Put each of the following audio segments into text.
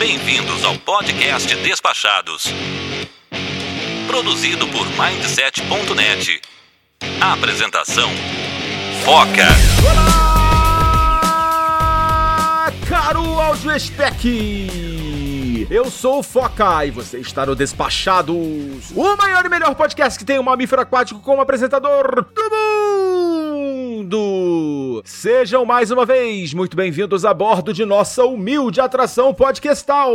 Bem-vindos ao podcast Despachados. Produzido por Mindset.net. Apresentação: Foca. Olá, caro áudio spec! Eu sou o Foca e você está no Despachados, o maior e melhor podcast que tem um mamífero aquático como apresentador do mundo! Sejam mais uma vez muito bem-vindos a bordo de nossa humilde atração podcastal!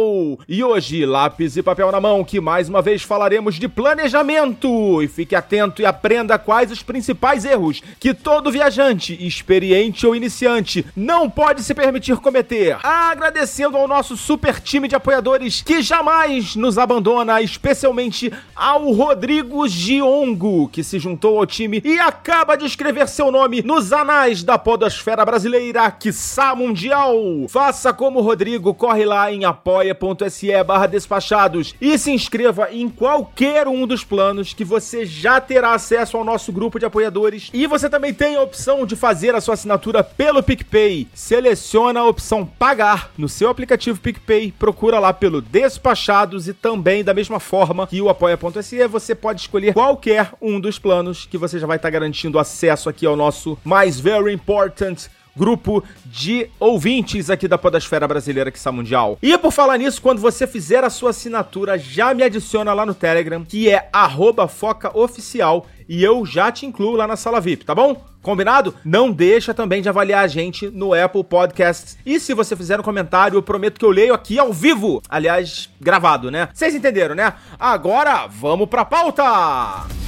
E hoje, lápis e papel na mão, que mais uma vez falaremos de planejamento! E fique atento e aprenda quais os principais erros que todo viajante, experiente ou iniciante, não pode se permitir cometer. Agradecendo ao nosso super time de apoiadores que jamais nos abandona, especialmente ao Rodrigo Giongo, que se juntou ao time e acaba de escrever seu nome nos anais da podosfera brasileira, quiçá mundial. Faça como o Rodrigo, corre lá em apoia.se barra despachados e se inscreva em qualquer um dos planos que você já terá acesso ao nosso grupo de apoiadores. E você também tem a opção de fazer a sua assinatura pelo PicPay. Seleciona a opção pagar no seu aplicativo PicPay, procura lá pelo Despachados e também da mesma forma que o apoia.se, você pode escolher qualquer um dos planos que você já vai estar garantindo acesso aqui ao nosso mais very important grupo de ouvintes aqui da Podosfera Brasileira que está mundial. E por falar nisso, quando você fizer a sua assinatura, já me adiciona lá no Telegram, que é @focaoficial e eu já te incluo lá na sala VIP, tá bom? Combinado? Não deixa também de avaliar a gente no Apple Podcasts. E se você fizer um comentário, eu prometo que eu leio aqui ao vivo. Aliás, gravado, né? Vocês entenderam, né? Agora, vamos pra pauta!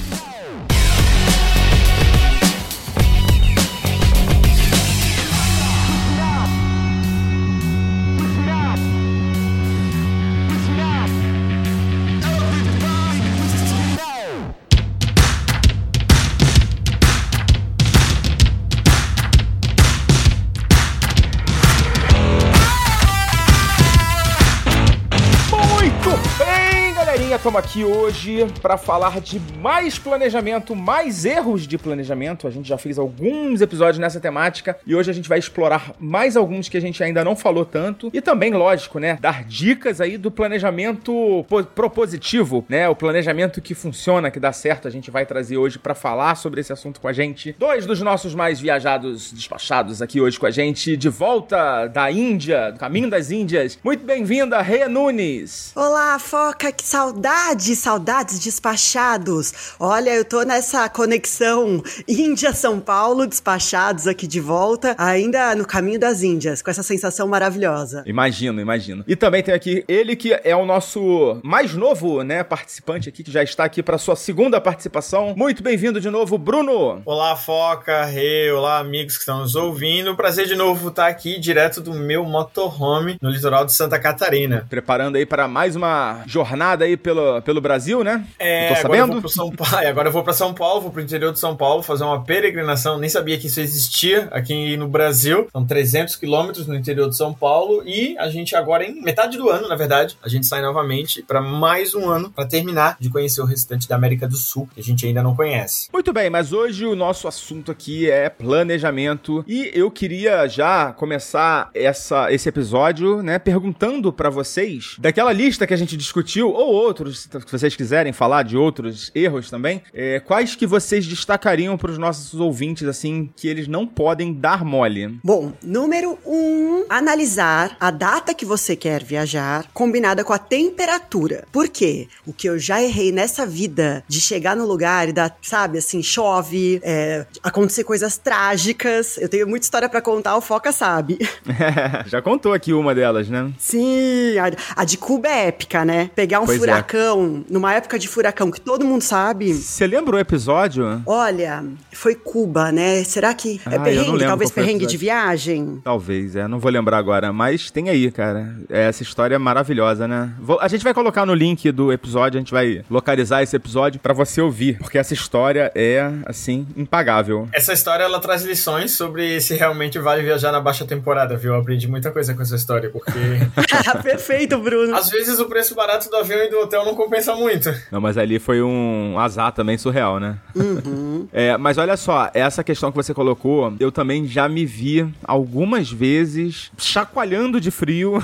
Estamos aqui hoje para falar de mais planejamento, mais erros de planejamento. A gente já fez alguns episódios nessa temática e hoje a gente vai explorar mais alguns que a gente ainda não falou tanto e também, lógico, né, dar dicas aí do planejamento propositivo, né, o planejamento que funciona, que dá certo. A gente vai trazer hoje para falar sobre esse assunto com a gente. Dois dos nossos mais viajados, despachados aqui hoje com a gente, de volta da Índia, do caminho das Índias. Muito bem-vinda, Rê Nunes. Olá, Foca, que saudade Saudades, saudades despachados. Olha, eu tô nessa conexão Índia-São Paulo, despachados aqui de volta, ainda no caminho das Índias, com essa sensação maravilhosa. Imagino, imagino. E também tem aqui ele que é o nosso mais novo, né, participante aqui, que já está aqui para sua segunda participação. Muito bem-vindo de novo, Bruno. Olá, Foca, Rei, olá, amigos que estão nos ouvindo. Prazer de novo estar aqui, direto do meu motorhome no litoral de Santa Catarina. Preparando aí para mais uma jornada aí pelo pelo, pelo Brasil, né? É, tô sabendo. Agora eu, São Paulo, agora eu vou para São Paulo, vou pro interior de São Paulo fazer uma peregrinação. Nem sabia que isso existia aqui no Brasil. São 300 quilômetros no interior de São Paulo e a gente agora, em metade do ano, na verdade, a gente sai novamente para mais um ano para terminar de conhecer o restante da América do Sul, que a gente ainda não conhece. Muito bem, mas hoje o nosso assunto aqui é planejamento e eu queria já começar essa, esse episódio, né, perguntando para vocês daquela lista que a gente discutiu ou outros outros, que vocês quiserem falar de outros erros também, é, quais que vocês destacariam para os nossos ouvintes, assim, que eles não podem dar mole? Bom, número um, analisar a data que você quer viajar combinada com a temperatura. Por quê? O que eu já errei nessa vida de chegar no lugar e dar, sabe, assim, chove, é, acontecer coisas trágicas. Eu tenho muita história para contar, o Foca sabe. já contou aqui uma delas, né? Sim, a, a de Cuba é épica, né? Pegar um pois é. furacão. É furacão, numa época de furacão que todo mundo sabe. Você lembra o episódio? Olha, foi Cuba, né? Será que é ah, perrengue? Talvez perrengue de viagem? Talvez, é. Não vou lembrar agora, mas tem aí, cara. Essa história é maravilhosa, né? Vou, a gente vai colocar no link do episódio, a gente vai localizar esse episódio para você ouvir, porque essa história é, assim, impagável. Essa história, ela traz lições sobre se realmente vale viajar na baixa temporada, viu? Eu aprendi muita coisa com essa história, porque... Perfeito, Bruno. Às vezes o preço barato do avião e do hotel não compensa muito. Não, mas ali foi um azar também surreal, né? Uhum. é, mas olha só, essa questão que você colocou, eu também já me vi algumas vezes chacoalhando de frio,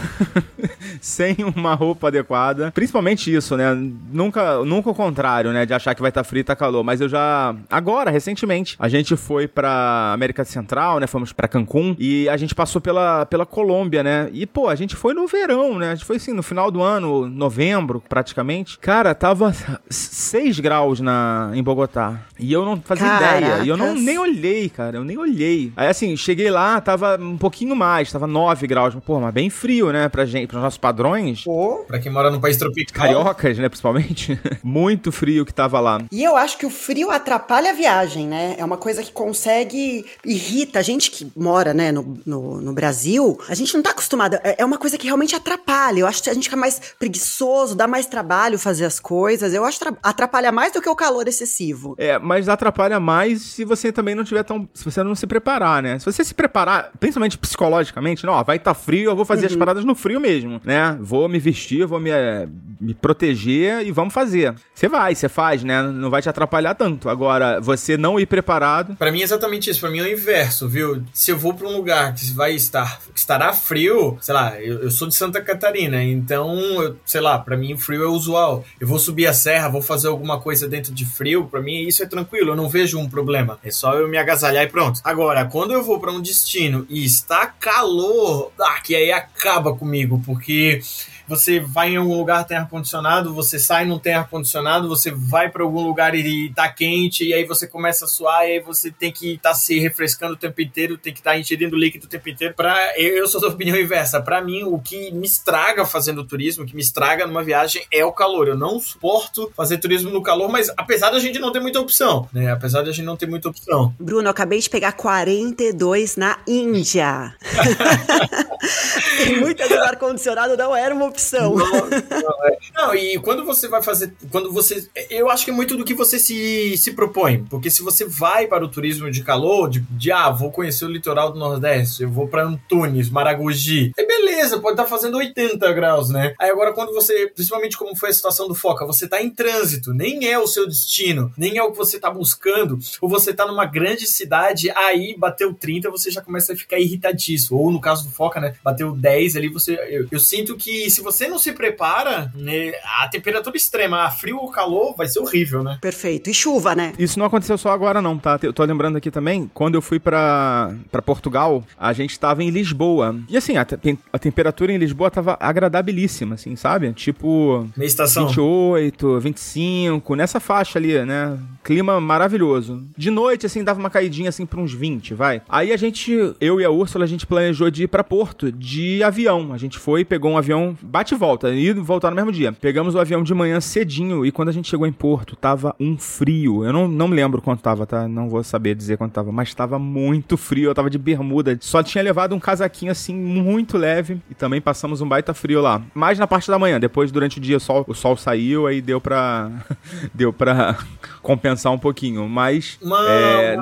sem uma roupa adequada. Principalmente isso, né? Nunca, nunca o contrário, né? De achar que vai estar tá frio e tá calor. Mas eu já. Agora, recentemente, a gente foi pra América Central, né? Fomos pra Cancún e a gente passou pela, pela Colômbia, né? E, pô, a gente foi no verão, né? A gente foi assim, no final do ano, novembro, praticamente. Cara, tava 6 graus na, em Bogotá. E eu não fazia Caracas. ideia. E eu não, nem olhei, cara. Eu nem olhei. Aí, assim, cheguei lá, tava um pouquinho mais, tava 9 graus. Pô, mas bem frio, né? Pra gente, pros nossos padrões. Pô, pra quem mora num país tropical. Cariocas, né, principalmente. Muito frio que tava lá. E eu acho que o frio atrapalha a viagem, né? É uma coisa que consegue. irrita. A gente que mora, né, no, no, no Brasil, a gente não tá acostumado. É, é uma coisa que realmente atrapalha. Eu acho que a gente fica mais preguiçoso, dá mais trabalho fazer as coisas. Eu acho que atrapalha mais do que o calor excessivo. É, mas atrapalha mais se você também não tiver tão. Se você não se preparar, né? Se você se preparar, principalmente psicologicamente, não, ó, vai estar tá frio, eu vou fazer uhum. as paradas no frio mesmo, né? Vou me vestir, vou me, eh, me proteger e vamos fazer. Você vai, você faz, né? Não vai te atrapalhar tanto. Agora, você não ir preparado. Para mim é exatamente isso. Para mim é o inverso, viu? Se eu vou para um lugar que vai estar que estará frio, sei lá, eu, eu sou de Santa Catarina, então, eu, sei lá, para mim o frio é usual. Eu vou subir a serra, vou fazer alguma coisa dentro de frio, para mim isso é tranquilo, eu não vejo um problema. É só eu me agasalhar e pronto. Agora, quando eu vou para um destino e está calor, ah, que aí acaba comigo, porque você vai em algum lugar tem ar condicionado, você sai não tem ar condicionado, você vai para algum lugar e tá quente e aí você começa a suar e aí você tem que estar tá se refrescando o tempo inteiro, tem que estar tá ingerindo líquido o tempo inteiro. Para eu sou da opinião inversa. Para mim, o que me estraga fazendo turismo, o que me estraga numa viagem é o calor. Eu não suporto fazer turismo no calor, mas apesar da gente não ter muita opção, né? Apesar da gente não ter muita opção. Bruno, eu acabei de pegar 42 na Índia. tem muitas ar condicionado não era uma opção. Não, não, é. não, e quando você vai fazer. Quando você. Eu acho que é muito do que você se, se propõe. Porque se você vai para o turismo de calor, de, de ah, vou conhecer o litoral do Nordeste, eu vou para Antunes, Maragogi. É beleza, pode estar tá fazendo 80 graus, né? Aí agora, quando você. Principalmente como foi a situação do Foca, você está em trânsito, nem é o seu destino, nem é o que você está buscando, ou você está numa grande cidade, aí bateu 30, você já começa a ficar irritadíssimo. Ou no caso do Foca, né? Bateu 10 ali, você. Eu, eu sinto que se você não se prepara, né, a temperatura extrema, a frio ou calor, vai ser horrível, né? Perfeito. E chuva, né? Isso não aconteceu só agora, não, tá? Eu tô lembrando aqui também, quando eu fui para Portugal, a gente tava em Lisboa. E assim, a, te a temperatura em Lisboa tava agradabilíssima, assim, sabe? Tipo. Meia estação. 28, 25, nessa faixa ali, né? Clima maravilhoso. De noite, assim, dava uma caidinha assim pra uns 20, vai. Aí a gente, eu e a Úrsula, a gente planejou de ir pra Porto de avião. A gente foi, pegou um avião, bate e volta, e voltar no mesmo dia. Pegamos o avião de manhã cedinho e quando a gente chegou em Porto, tava um frio. Eu não, não me lembro quanto tava, tá? Não vou saber dizer quanto tava, mas tava muito frio. Eu tava de bermuda. Só tinha levado um casaquinho assim, muito leve. E também passamos um baita frio lá. Mais na parte da manhã. Depois, durante o dia, o sol, o sol saiu, aí deu pra. deu pra compensar um pouquinho. Mas. É,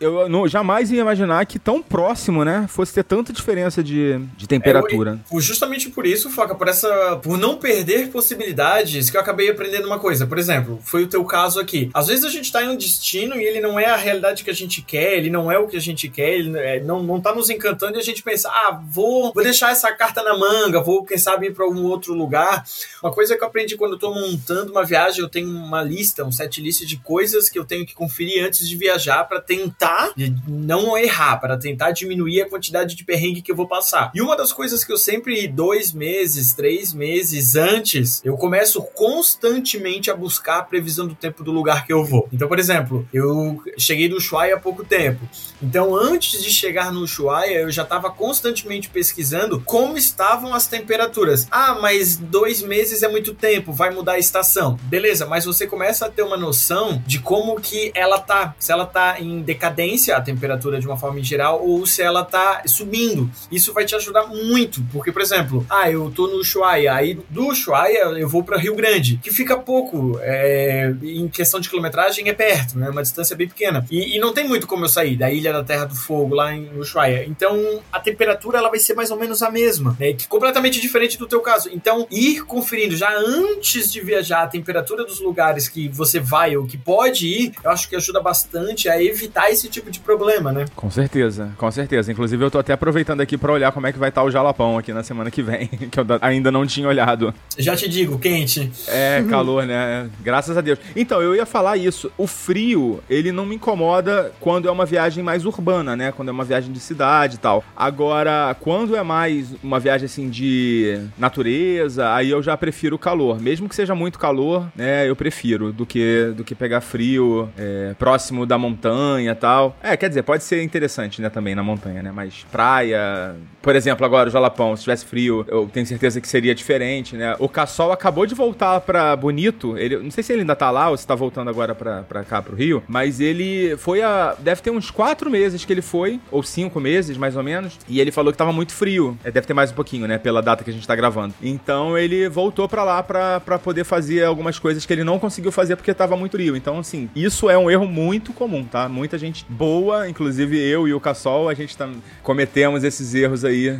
eu não, jamais ia imaginar que tão próximo, né? Fosse ter tanta diferença de, de temperatura. É, justamente por isso, Foca, por essa. Por não perder possibilidades, que eu acabei aprendendo uma coisa. Por exemplo, foi o teu caso aqui. Às vezes a gente tá em um destino e ele não é a realidade que a gente quer, ele não é o que a gente quer, ele é, não, não tá nos encantando e a gente pensa, ah, vou, vou deixar essa carta na manga, vou, quem sabe, ir pra algum outro lugar. Uma coisa que eu aprendi quando eu tô montando uma viagem, eu tenho uma lista, um set list de coisas que eu tenho que conferir antes de viajar para tentar não errar, para tentar diminuir a quantidade de perrengue que eu vou passar. E uma das coisas que eu sempre, dois meses, três meses antes, eu começo constantemente a buscar a previsão do tempo do lugar que eu vou. Então, por exemplo, eu cheguei do Ushuaia há pouco tempo. Então, antes de chegar no Ushuaia, eu já estava constantemente pesquisando como estavam as temperaturas. Ah, mas dois meses é muito tempo, vai mudar a estação. Beleza, mas você começa a ter uma noção de como que ela tá. Se ela tá em decadência, a temperatura de uma forma em geral, ou se ela tá subindo. Isso vai te ajudar muito, porque, por exemplo, ah, eu tô no Ushuaia. Aí do Ushuaia eu vou para Rio Grande, que fica pouco. É, em questão de quilometragem é perto, né? Uma distância bem pequena. E, e, não tem muito como eu sair da Ilha da Terra do Fogo lá em Ushuaia. Então a temperatura ela vai ser mais ou menos a mesma, né? Completamente diferente do teu caso. Então ir conferindo já antes de viajar a temperatura dos lugares que você vai ou que pode ir, eu acho que ajuda bastante a evitar esse tipo de problema, né? Com certeza, com certeza. Inclusive eu tô até aproveitando aqui para olhar como é que vai estar tá o Jalapão aqui na semana que vem, que eu ainda não tinha olhado. Já te digo, quente. É, calor, né? Graças a Deus. Então, eu ia falar isso. O frio, ele não me incomoda quando é uma viagem mais urbana, né? Quando é uma viagem de cidade e tal. Agora, quando é mais uma viagem assim de natureza, aí eu já prefiro o calor. Mesmo que seja muito calor, né? Eu prefiro do que, do que pegar frio é, próximo da montanha e tal. É, quer dizer, pode ser interessante, né? Também na montanha, né? Mas praia. Por exemplo, agora o Jalapão, se tivesse frio, eu tenho certeza que seria diferente, né? O Cassol acabou de voltar pra Bonito. Ele, não sei se ele ainda tá lá ou se tá voltando agora pra, pra cá, pro Rio. Mas ele foi a. Deve ter uns quatro meses que ele foi, ou cinco meses, mais ou menos. E ele falou que tava muito frio. É, deve ter mais um pouquinho, né? Pela data que a gente tá gravando. Então ele voltou pra lá pra, pra poder fazer algumas coisas que ele não conseguiu fazer porque tava muito frio. Então, assim, isso é um erro muito comum, tá? Muita gente boa, inclusive eu e o Cassol, a gente tá, cometemos esses erros aí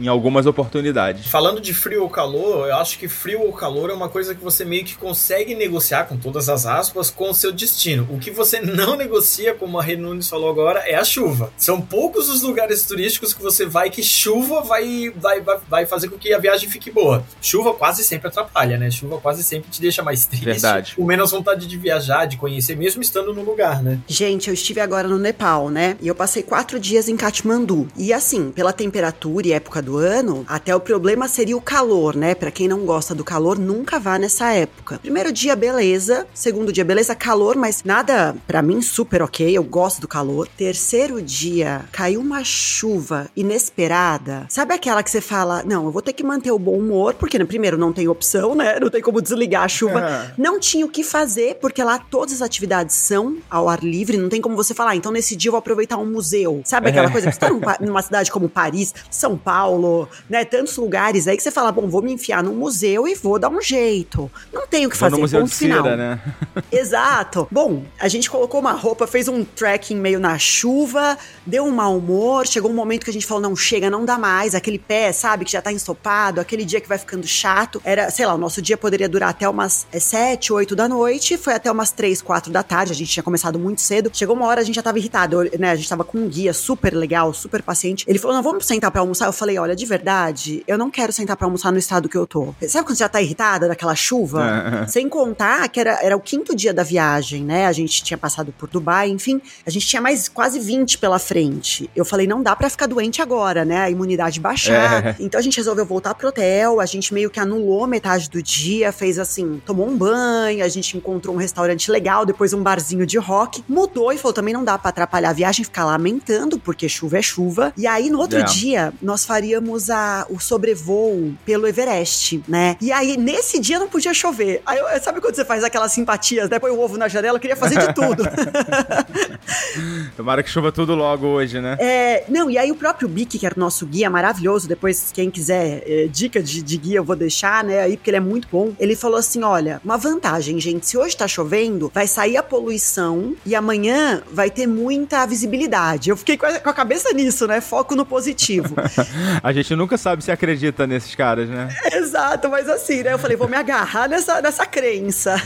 em algumas oportunidades. Falando de frio ou calor, eu acho que frio ou calor é uma coisa que você meio que consegue negociar com todas as aspas com o seu destino. O que você não negocia, como a Renunes falou agora, é a chuva. São poucos os lugares turísticos que você vai que chuva vai, vai, vai, fazer com que a viagem fique boa. Chuva quase sempre atrapalha, né? Chuva quase sempre te deixa mais triste. Verdade. Com menos vontade de viajar, de conhecer, mesmo estando no lugar, né? Gente, eu estive agora no Nepal, né? E eu passei quatro dias em Katmandu. E assim, pela temperatura e época do do ano, até o problema seria o calor, né? Para quem não gosta do calor, nunca vá nessa época. Primeiro dia, beleza. Segundo dia, beleza, calor, mas nada para mim super ok. Eu gosto do calor. Terceiro dia, caiu uma chuva inesperada. Sabe aquela que você fala, não, eu vou ter que manter o bom humor, porque né, primeiro não tem opção, né? Não tem como desligar a chuva. É. Não tinha o que fazer, porque lá todas as atividades são ao ar livre, não tem como você falar, ah, então nesse dia eu vou aproveitar um museu. Sabe aquela é. coisa que você tá numa cidade como Paris, São Paulo, Paulo, né? Tantos lugares aí que você fala, bom, vou me enfiar num museu e vou dar um jeito. Não tenho o que fazer, no museu ponto de final. Né? Exato. Bom, a gente colocou uma roupa, fez um trekking meio na chuva, deu um mau humor, chegou um momento que a gente falou, não, chega, não dá mais, aquele pé, sabe, que já tá ensopado, aquele dia que vai ficando chato. Era, sei lá, o nosso dia poderia durar até umas é, sete, oito da noite, foi até umas três, quatro da tarde, a gente tinha começado muito cedo. Chegou uma hora, a gente já tava irritado, né? A gente tava com um guia super legal, super paciente. Ele falou, não, vamos sentar pra almoçar. Eu falei, olha, de verdade, eu não quero sentar para almoçar no estado que eu tô. Sabe quando você já tá irritada daquela chuva? É. Sem contar que era, era o quinto dia da viagem, né? A gente tinha passado por Dubai, enfim, a gente tinha mais quase 20 pela frente. Eu falei, não dá para ficar doente agora, né? A imunidade baixar. É. Então a gente resolveu voltar pro hotel, a gente meio que anulou metade do dia, fez assim, tomou um banho, a gente encontrou um restaurante legal, depois um barzinho de rock, mudou e falou, também não dá para atrapalhar a viagem, ficar lamentando, porque chuva é chuva. E aí no outro é. dia, nós faríamos a, o sobrevoo pelo Everest, né? E aí, nesse dia não podia chover. Aí, sabe quando você faz aquelas simpatias, né? Põe o ovo na janela, eu queria fazer de tudo. Tomara que chova tudo logo hoje, né? É, não, e aí o próprio Bic, que era o nosso guia maravilhoso, depois, quem quiser é, dica de, de, guia, eu vou deixar, né? Aí, porque ele é muito bom. Ele falou assim: olha, uma vantagem, gente, se hoje tá chovendo, vai sair a poluição e amanhã vai ter muita visibilidade. Eu fiquei com a, com a cabeça nisso, né? Foco no positivo. a gente nunca sabe se acredita nesses caras, né? Exato, mas assim, né? Eu falei, vou me agarrar nessa, nessa crença.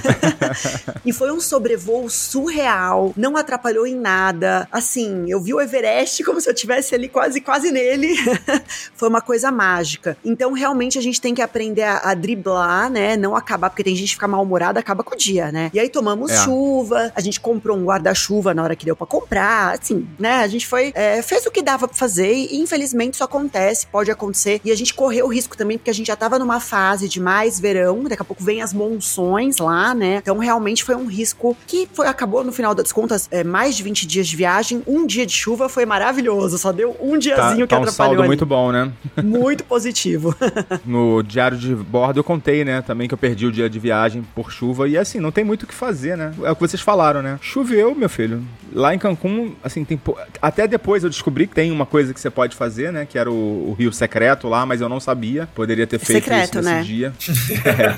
e foi um sobrevoo surreal, não atrapalhou em nada. Assim, eu vi o Everest como se eu tivesse ali quase, quase nele. foi uma coisa mágica. Então, realmente, a gente tem que aprender a, a driblar, né? Não acabar, porque tem gente que fica mal-humorada, acaba com o dia, né? E aí tomamos é. chuva, a gente comprou um guarda-chuva na hora que deu pra comprar, assim, né? A gente foi, é, fez o que dava pra fazer e, infelizmente, isso acontece, pode acontecer. E a gente correu o risco também, porque a gente já tava numa fase de mais verão, daqui a pouco vem as monções lá, né? Então realmente foi um risco que foi, acabou, no final das contas, é, mais de 20 dias de viagem, um dia de chuva foi maravilhoso, só deu um diazinho tá, que tá um saldo ali. muito bom, né? Muito positivo. no diário de bordo eu contei, né, também que eu perdi o dia de viagem por chuva e assim, não tem muito o que fazer, né? É o que vocês falaram, né? Choveu, meu filho. lá em Cancún, assim, tem. Até depois eu descobri que tem uma coisa que você pode fazer, né? Que era o, o Rio Secreto lá, mas eu não sabia. Poderia ter feito Secreto, isso nesse né? dia. É.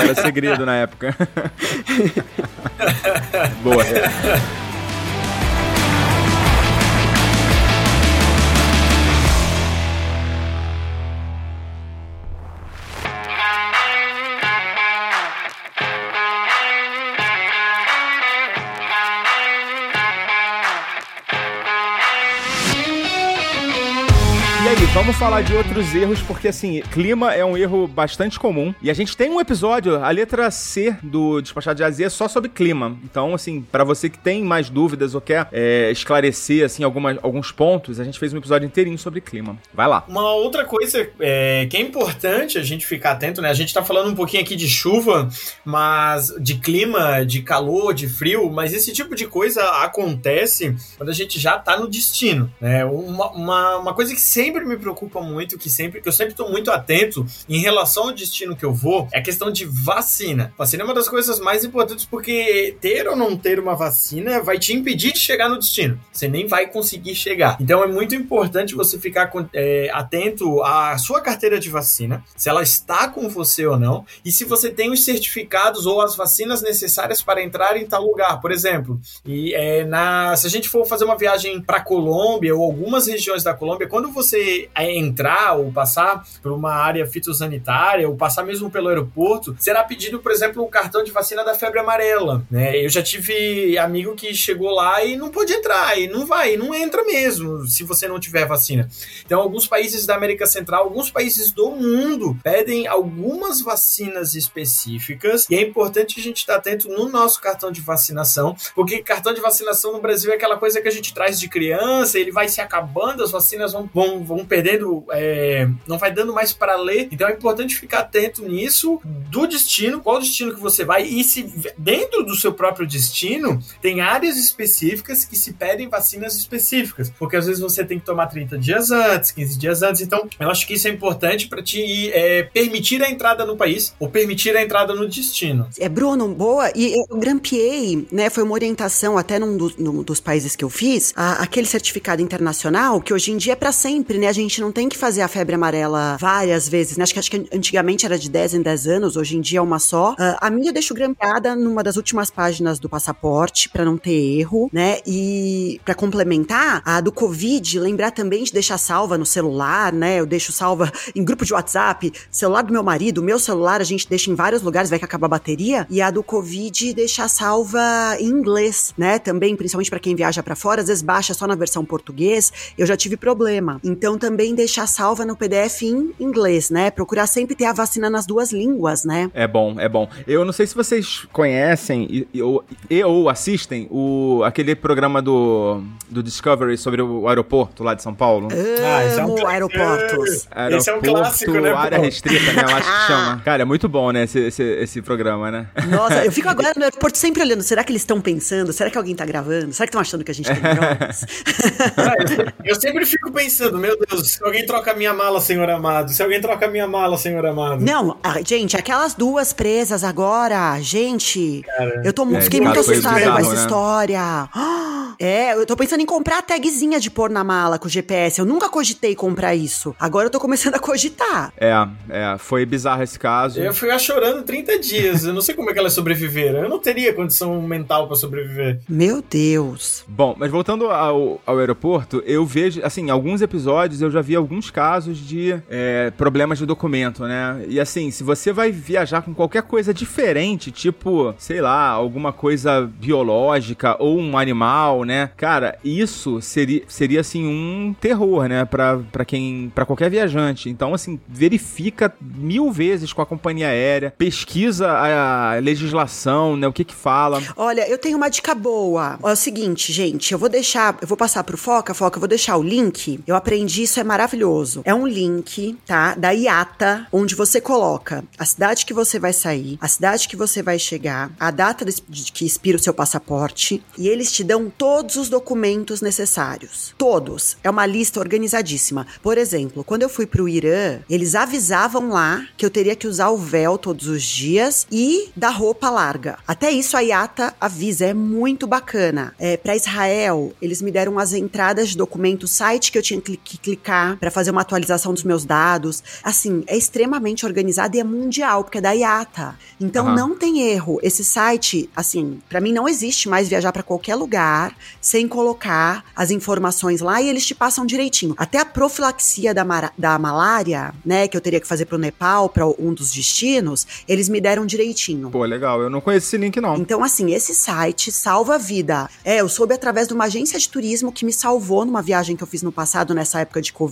Era segredo na época. Boa. Vamos falar de outros erros, porque assim, clima é um erro bastante comum. E a gente tem um episódio, a letra C do Despachado de Azia, é só sobre clima. Então, assim, pra você que tem mais dúvidas ou quer é, esclarecer, assim, algumas, alguns pontos, a gente fez um episódio inteirinho sobre clima. Vai lá. Uma outra coisa é, que é importante a gente ficar atento, né? A gente tá falando um pouquinho aqui de chuva, mas de clima, de calor, de frio, mas esse tipo de coisa acontece quando a gente já tá no destino, né? Uma, uma, uma coisa que sempre me preocupa muito, que sempre que eu sempre tô muito atento em relação ao destino que eu vou, é a questão de vacina. Vacina é uma das coisas mais importantes porque ter ou não ter uma vacina vai te impedir de chegar no destino. Você nem vai conseguir chegar. Então é muito importante você ficar é, atento à sua carteira de vacina, se ela está com você ou não, e se você tem os certificados ou as vacinas necessárias para entrar em tal lugar. Por exemplo, e é, na, se a gente for fazer uma viagem para Colômbia ou algumas regiões da Colômbia, quando você entrar ou passar por uma área fitossanitária ou passar mesmo pelo aeroporto, será pedido, por exemplo, o cartão de vacina da febre amarela. Né? Eu já tive amigo que chegou lá e não pôde entrar, e não vai, não entra mesmo se você não tiver vacina. Então, alguns países da América Central, alguns países do mundo pedem algumas vacinas específicas e é importante a gente estar atento no nosso cartão de vacinação, porque cartão de vacinação no Brasil é aquela coisa que a gente traz de criança, ele vai se acabando, as vacinas vão, vão, vão é, não vai dando mais para ler. Então é importante ficar atento nisso, do destino, qual destino que você vai e se dentro do seu próprio destino tem áreas específicas que se pedem vacinas específicas, porque às vezes você tem que tomar 30 dias antes, 15 dias antes. Então eu acho que isso é importante para te é, permitir a entrada no país ou permitir a entrada no destino. É, Bruno, boa. E eu grampeei, né? Foi uma orientação até num, dos- num dos países que eu fiz, a- aquele certificado internacional, que hoje em dia é pra sempre, né? A gente não tem que fazer a febre amarela várias vezes, né? Acho que, acho que antigamente era de 10 em 10 anos, hoje em dia é uma só. Ah, a minha deixo grampeada numa das últimas páginas do passaporte, pra não ter erro, né? E pra complementar, a do Covid, lembrar também de deixar salva no celular, né? Eu deixo salva em grupo de WhatsApp, celular do meu marido, meu celular a gente deixa em vários lugares, vai que acaba a bateria. E a do Covid deixar salva em inglês, né? Também, principalmente pra quem viaja pra fora, às vezes baixa só na versão português. Eu já tive problema. Então também deixar salva no PDF em inglês, né? Procurar sempre ter a vacina nas duas línguas, né? É bom, é bom. Eu não sei se vocês conhecem e, e, ou, e ou assistem o, aquele programa do, do Discovery sobre o aeroporto lá de São Paulo. Ah, esse é um Amo clá- aeroportos. Esse é um clássico, né, área pô? restrita, né? Eu acho que chama. Cara, é muito bom, né, esse, esse, esse programa, né? Nossa, eu fico agora no aeroporto sempre olhando. Será que eles estão pensando? Será que alguém tá gravando? Será que estão achando que a gente tem drogas? Eu sempre fico pensando, meu Deus, se alguém troca a minha mala, senhor amado, se alguém troca a minha mala, senhor amado. Não, ah, gente, aquelas duas presas agora, gente. eu tô, É, fiquei muito assustada com essa né? história. É, eu tô pensando em comprar a tagzinha de pôr na mala com o GPS. Eu nunca cogitei comprar isso. Agora eu tô começando a cogitar. É, é, foi bizarro esse caso. Eu fui lá chorando 30 dias. Eu não sei como é que elas sobreviveram. Eu não teria condição mental pra sobreviver. Meu Deus. Bom, mas voltando ao, ao aeroporto, eu vejo, assim, alguns episódios eu já vi alguns casos de é, problemas de documento, né? E assim, se você vai viajar com qualquer coisa diferente, tipo, sei lá, alguma coisa biológica ou um animal, né? Cara, isso seria, seria assim, um terror, né? Pra, pra quem, pra qualquer viajante. Então, assim, verifica mil vezes com a companhia aérea, pesquisa a legislação, né? O que que fala. Olha, eu tenho uma dica boa. É o seguinte, gente, eu vou deixar, eu vou passar pro Foca, Foca, eu vou deixar o link. Eu aprendi disso é maravilhoso. É um link, tá? Da IATA, onde você coloca a cidade que você vai sair, a cidade que você vai chegar, a data de que expira o seu passaporte, e eles te dão todos os documentos necessários. Todos. É uma lista organizadíssima. Por exemplo, quando eu fui pro Irã, eles avisavam lá que eu teria que usar o véu todos os dias e da roupa larga. Até isso a IATA avisa, é muito bacana. É, para Israel, eles me deram as entradas de documento, site que eu tinha que clicar para fazer uma atualização dos meus dados. Assim, é extremamente organizado e é mundial, porque é da IATA. Então uhum. não tem erro. Esse site, assim, para mim não existe mais viajar para qualquer lugar sem colocar as informações lá e eles te passam direitinho. Até a profilaxia da, da malária, né, que eu teria que fazer pro Nepal, para um dos destinos, eles me deram direitinho. Pô, legal. Eu não conheço esse link, não. Então, assim, esse site salva a vida. É, eu soube através de uma agência de turismo que me salvou numa viagem que eu fiz no passado, nessa época de Covid.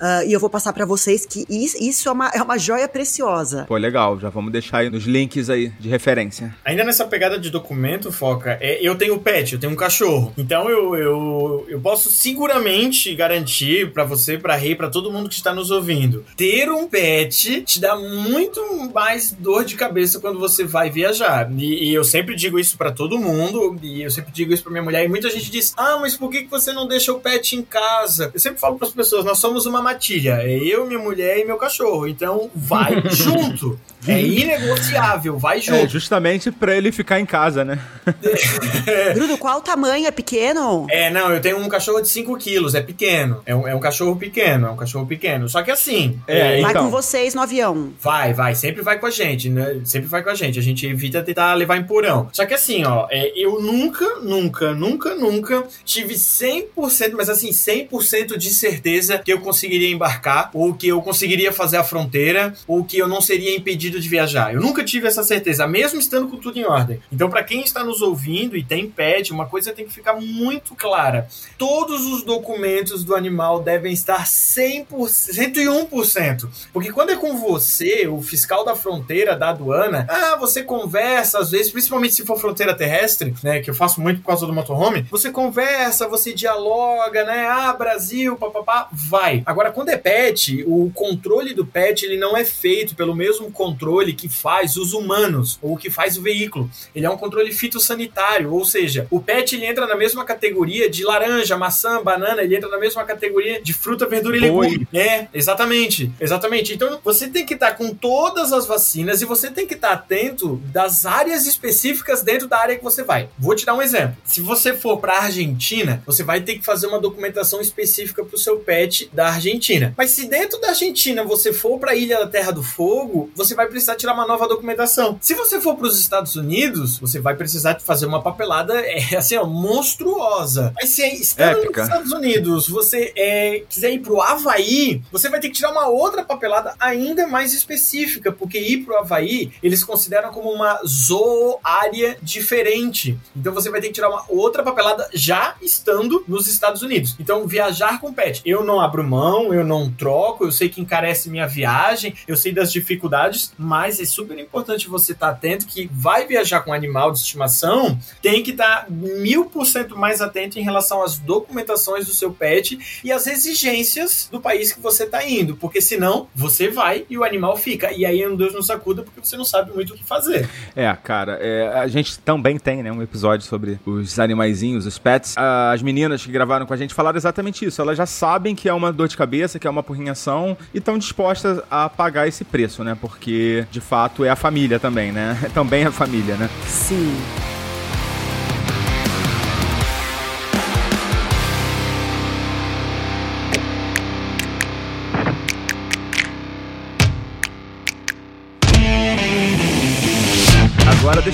Uh, e eu vou passar para vocês que isso é uma, é uma joia preciosa. Pô, legal. Já vamos deixar aí nos links aí de referência. Ainda nessa pegada de documento, Foca, é, eu tenho pet, eu tenho um cachorro. Então eu, eu, eu posso seguramente garantir para você, para Rei, para todo mundo que está nos ouvindo, ter um pet te dá muito mais dor de cabeça quando você vai viajar. E, e eu sempre digo isso para todo mundo, e eu sempre digo isso para minha mulher, e muita gente diz: "Ah, mas por que que você não deixa o pet em casa?" Eu sempre falo para as pessoas: "Nós somos uma matilha, é eu, minha mulher e meu cachorro. Então vai junto. É inegociável, vai é, junto." É justamente para ele ficar em casa, né? Bruno, qual o tamanho? É pequeno? É, não, eu tenho um cachorro de 5 quilos, é pequeno. É um, é um cachorro pequeno, é um cachorro pequeno. Só que assim. É, vai então, com vocês no avião. Vai, vai, sempre vai com a gente, né? Sempre vai com a gente. A gente evita tentar levar em porão. Só que assim, ó, é, eu nunca, nunca, nunca, nunca tive 100%, mas assim, 100% de certeza que eu conseguiria embarcar, ou que eu conseguiria fazer a fronteira, ou que eu não seria impedido de viajar. Eu nunca tive essa certeza, mesmo estando com tudo em ordem. Então, para quem está nos ouvindo e tem pet, uma coisa tem que ficar muito clara. Todos os documentos do animal devem estar 100%, 101%. Porque quando é com você, o fiscal da fronteira, da aduana, ah, você conversa, às vezes, principalmente se for fronteira terrestre, né, que eu faço muito por causa do motorhome, você conversa, você dialoga, né, ah, Brasil, papapá, vai. Agora, quando é pet, o controle do pet, ele não é feito pelo mesmo controle que faz os humanos, ou que faz o veículo. Ele é um controle fitossanitário, ou seja, o pet ele entra na mesma categoria de laranja, maçã, banana, ele entra na mesma categoria de fruta, verdura e legume. É, exatamente. Exatamente. Então, você tem que estar com todas as vacinas e você tem que estar atento das áreas específicas dentro da área que você vai. Vou te dar um exemplo. Se você for para Argentina, você vai ter que fazer uma documentação específica para o seu pet da Argentina. Mas se dentro da Argentina você for para a Ilha da Terra do Fogo, você vai precisar tirar uma nova documentação. Se você for para os Estados Unidos, você vai precisar fazer uma papelada é, assim, ó, monstruosa. Mas se estando nos Estados Unidos, você é, quiser ir pro Havaí, você vai ter que tirar uma outra papelada ainda mais específica, porque ir pro Havaí, eles consideram como uma zooárea diferente. Então você vai ter que tirar uma outra papelada já estando nos Estados Unidos. Então, viajar com pet. Eu não abro mão, eu não troco, eu sei que encarece minha viagem, eu sei das dificuldades, mas é super importante você estar tá atento que vai viajar com animal de estimação, tem que estar tá mil por cento mais atento em relação às documentações do seu pet e às exigências do país que você está indo, porque senão você vai e o animal fica. E aí Deus não sacuda porque você não sabe muito o que fazer. É, cara, é, a gente também tem né, um episódio sobre os animaizinhos, os pets. As meninas que gravaram com a gente falaram exatamente isso. Elas já sabem que é uma dor de cabeça, que é uma porrinhação e estão dispostas a pagar esse preço, né? Porque de fato é a família também, né? Também é a família, né? Sim.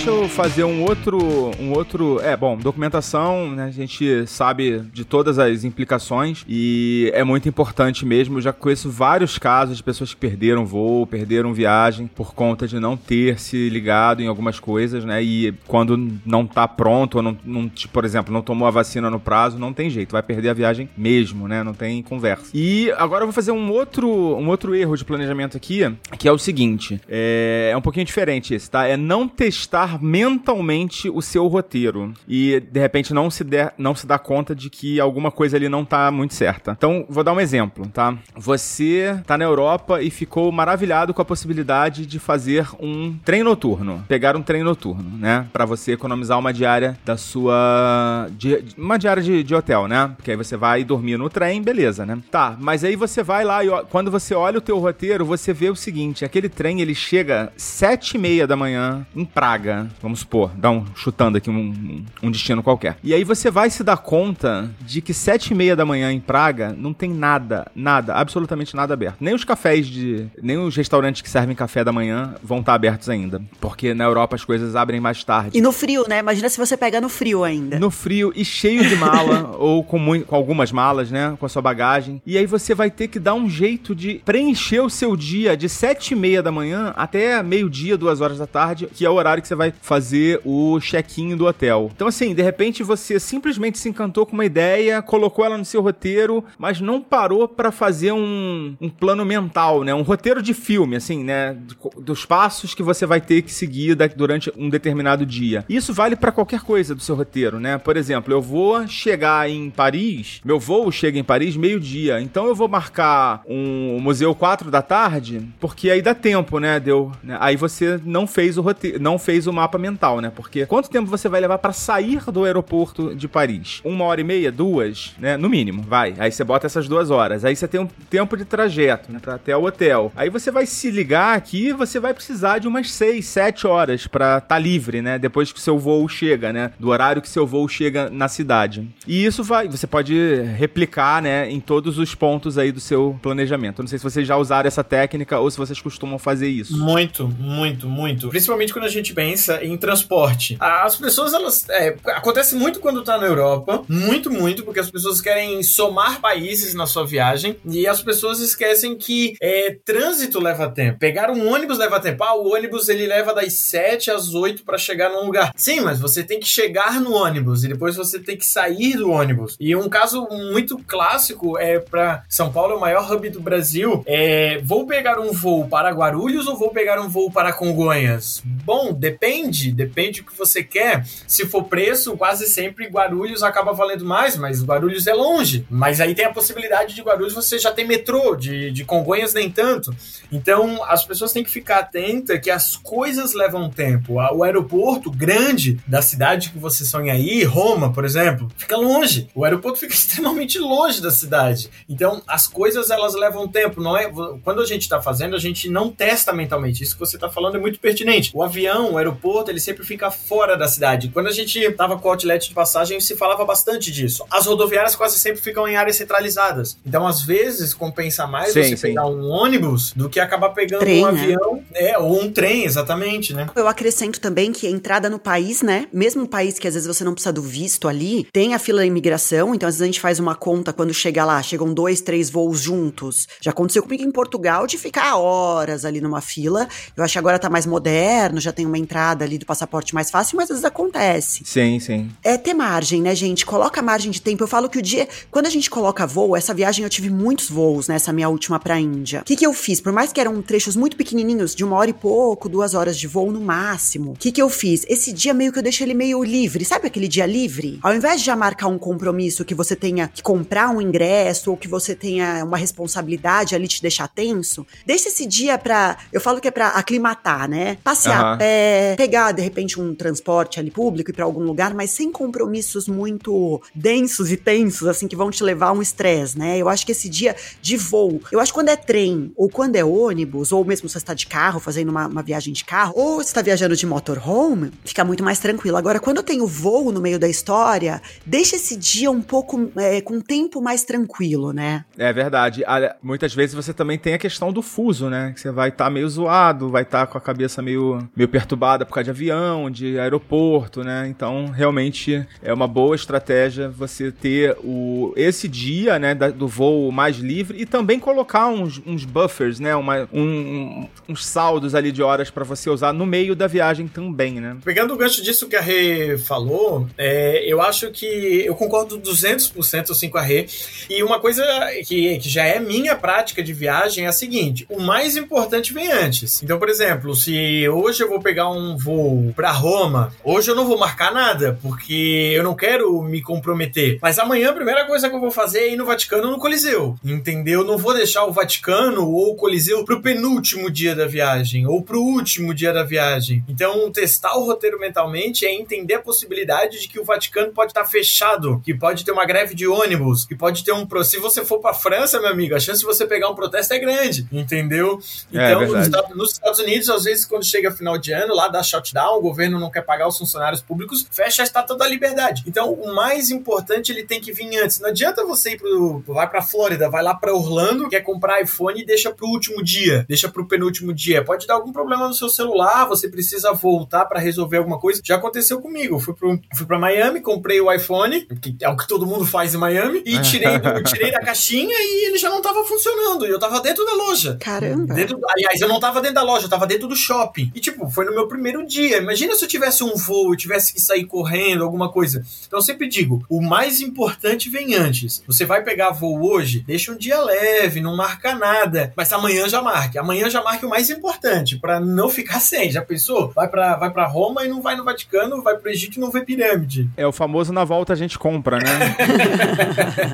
Deixa eu fazer um outro, um outro, é bom, documentação, né? A gente sabe de todas as implicações e é muito importante mesmo. Já conheço vários casos de pessoas que perderam voo, perderam viagem por conta de não ter se ligado em algumas coisas, né? E quando não tá pronto, ou não, não por exemplo, não tomou a vacina no prazo, não tem jeito, vai perder a viagem mesmo, né? Não tem conversa. E agora eu vou fazer um outro, um outro erro de planejamento aqui, que é o seguinte, é, é um pouquinho diferente esse, tá? É não testar mentalmente o seu roteiro e de repente não se, der, não se dá conta de que alguma coisa ali não tá muito certa. Então, vou dar um exemplo, tá? Você tá na Europa e ficou maravilhado com a possibilidade de fazer um trem noturno, pegar um trem noturno, né? Para você economizar uma diária da sua. Uma diária de, de, hotel, né? Porque aí você vai dormir no trem, beleza, né? Tá, mas aí você vai lá e quando você olha o teu roteiro, você vê o seguinte: aquele trem ele chega sete e meia da manhã em Praga, vamos supor, dá um chutando aqui um, um destino qualquer. E aí você vai se dar conta de que sete e meia da manhã em Praga não tem nada, nada, absolutamente nada aberto. Nem os cafés de, nem os restaurantes que servem café da manhã vão estar abertos ainda, porque na Europa as coisas abrem mais tarde. E no frio, né? Imagina se você pega no frio ainda. No frio e cheio de mala ou com, muito, com algumas malas, né, com a sua bagagem. E aí você vai ter que dar um jeito de preencher o seu dia de sete e meia da manhã até meio-dia, duas horas da tarde, que é o horário que você vai fazer o check-in do hotel. Então, assim, de repente você simplesmente se encantou com uma ideia, colocou ela no seu roteiro, mas não parou para fazer um, um, plano mental, né? Um roteiro de filme, assim, né? Dos passos que você vai ter que seguir durante um determinado dia. Isso vale para qualquer coisa do seu roteiro, né? Por exemplo, eu vou chegar em Paris, meu voo chega em Paris meio-dia, então eu vou marcar um museu 4 da tarde, porque aí dá tempo, né? Deu, né? Aí você não fez o roteiro, não fez o mapa mental, né? Porque quanto tempo você vai levar para sair do aeroporto de Paris? Uma hora e meia, duas, né? No mínimo, vai. Aí você bota essas duas horas. Aí você tem um tempo de trajeto, né? Pra até o hotel. Aí você vai se ligar aqui, você vai precisar de umas seis, sete horas para estar tá livre, né? Depois que o seu voo chega, né? Do horário que seu voo chega na cidade. E isso vai, você pode replicar, né? Em todos os pontos aí do seu planejamento. Não sei se vocês já usaram essa técnica ou se vocês costumam fazer isso. Muito, muito, muito. Principalmente quando a gente pensa em transporte. As pessoas, elas. É, acontece muito quando tá na Europa. Muito, muito, porque as pessoas querem somar países na sua viagem. E as pessoas esquecem que é, trânsito leva tempo. Pegar um ônibus leva tempo. Ah, o ônibus ele leva das 7 às 8 para chegar num lugar. Sim, mas você tem que chegar no ônibus e depois você tem que sair do ônibus. E um caso muito clássico é para São Paulo, é o maior hub do Brasil. É, vou pegar um voo para Guarulhos ou vou pegar um voo para Congonhas? Bom, depende, depende do que você quer. Se for preço, quase sempre Guarulhos acaba valendo mais, mas Guarulhos é longe. Mas aí tem a possibilidade de Guarulhos você já tem metrô, de, de Congonhas nem tanto. Então as pessoas têm que ficar atentas que as coisas levam tempo. O aeroporto grande da cidade que você sonha aí, Roma, por exemplo, fica longe. O aeroporto fica extremamente longe da cidade. Então as coisas elas levam tempo. Não é quando a gente está fazendo a gente não testa mentalmente. Isso que você está falando é muito pertinente. O avião, o aeroporto, ele sempre fica fora da cidade. Quando a gente estava com o outlet de passagem se falava bastante disso. As rodoviárias quase sempre ficam em áreas centralizadas. Então às vezes compensa mais sim, você sim. pegar um ônibus do que acabar pegando trem, um né? avião, né? Ou um trem, exatamente, né? Eu acrescento também que a entrada no país, né? Mesmo um país que às vezes você não precisa do visto ali, tem a fila da imigração, então às vezes a gente faz uma conta quando chega lá, chegam dois, três voos juntos. Já aconteceu comigo em Portugal de ficar horas ali numa fila. Eu acho que agora tá mais moderno, já tem uma entrada ali do passaporte mais fácil, mas às vezes acontece. Sim, sim. É ter margem, né, gente? Coloca margem de tempo. Eu falo que o dia. Quando a gente coloca voo, essa viagem eu tive muitos voos nessa minha última pra Índia. O que, que eu fiz? Por mais que eram trechos muito pequenininhos, de uma hora e pouco, duas horas de voo no máximo. O que, que eu fiz? Esse dia meio que eu deixo ele meio livre. Sabe aquele dia livre? Ao invés de já marcar um compromisso que você tenha que comprar um ingresso ou que você tenha uma responsabilidade ali te deixar tenso, deixa esse dia pra. Eu falo que é pra aclimatar, né? Passear uhum. a pé, pegar de repente um transporte ali público e para algum lugar, mas sem compromissos muito densos e tensos, assim, que vão te levar a um estresse, né? Eu acho que esse dia de voo, eu acho que quando é trem ou quando é ônibus, ou mesmo se você está de carro, fazendo uma, uma viagem de carro, ou você está viajando de motorhome, fica muito mais tranquilo. Agora, quando eu tenho voo no meio da história, deixa esse dia um pouco é, com tempo mais tranquilo, né? É verdade. Muitas vezes você também tem a questão do fuso, né? Que você vai estar tá meio zoado, vai estar tá com a cabeça meio, meio perturbada causa de avião, de aeroporto, né? Então, realmente é uma boa estratégia você ter o, esse dia, né, do voo mais livre e também colocar uns, uns buffers, né? Uma, um, uns saldos ali de horas para você usar no meio da viagem também, né? Pegando o gancho disso que a Rê falou, é, eu acho que eu concordo 200% assim com a Rê. E uma coisa que, que já é minha prática de viagem é a seguinte: o mais importante vem antes. Então, por exemplo, se hoje eu vou pegar um vou para Roma, hoje eu não vou marcar nada, porque eu não quero me comprometer. Mas amanhã a primeira coisa que eu vou fazer é ir no Vaticano no Coliseu. Entendeu? Não vou deixar o Vaticano ou o Coliseu pro penúltimo dia da viagem ou pro último dia da viagem. Então, testar o roteiro mentalmente é entender a possibilidade de que o Vaticano pode estar fechado, que pode ter uma greve de ônibus, que pode ter um. Se você for pra França, meu amigo, a chance de você pegar um protesto é grande, entendeu? É, Então, é nos, verdade. Estados, nos Estados Unidos, às vezes, quando chega final de ano, lá dá shutdown, o governo não quer pagar os funcionários públicos, fecha a estátua da liberdade. Então, o mais importante, ele tem que vir antes. Não adianta você ir pro. Vai pra Flórida, vai lá pra Orlando, quer comprar iPhone e deixa pro último dia, deixa pro penúltimo dia. Pode dar algum problema no seu celular, você precisa voltar pra resolver alguma coisa. Já aconteceu comigo. Eu fui, pro, fui pra Miami, comprei o iPhone, que é o que todo mundo faz em Miami, e tirei, do- tirei da caixinha e ele já não tava funcionando. E eu tava dentro da loja. Caramba. Dentro, aliás, eu não tava dentro da loja, eu tava dentro do shopping. E, tipo, foi no meu primeiro dia. Imagina se eu tivesse um voo, eu tivesse que sair correndo, alguma coisa. Então, eu sempre digo: o mais importante vem antes. Você vai pegar voo hoje, deixa um dia leve, não marca nada. Mas amanhã já marque. Amanhã já marque o mais importante, pra não ficar sem. Já pensou? Vai pra, vai pra Roma e não vai no Vaticano, vai pro Egito e não vê pirâmide. É o famoso na volta a gente compra, né?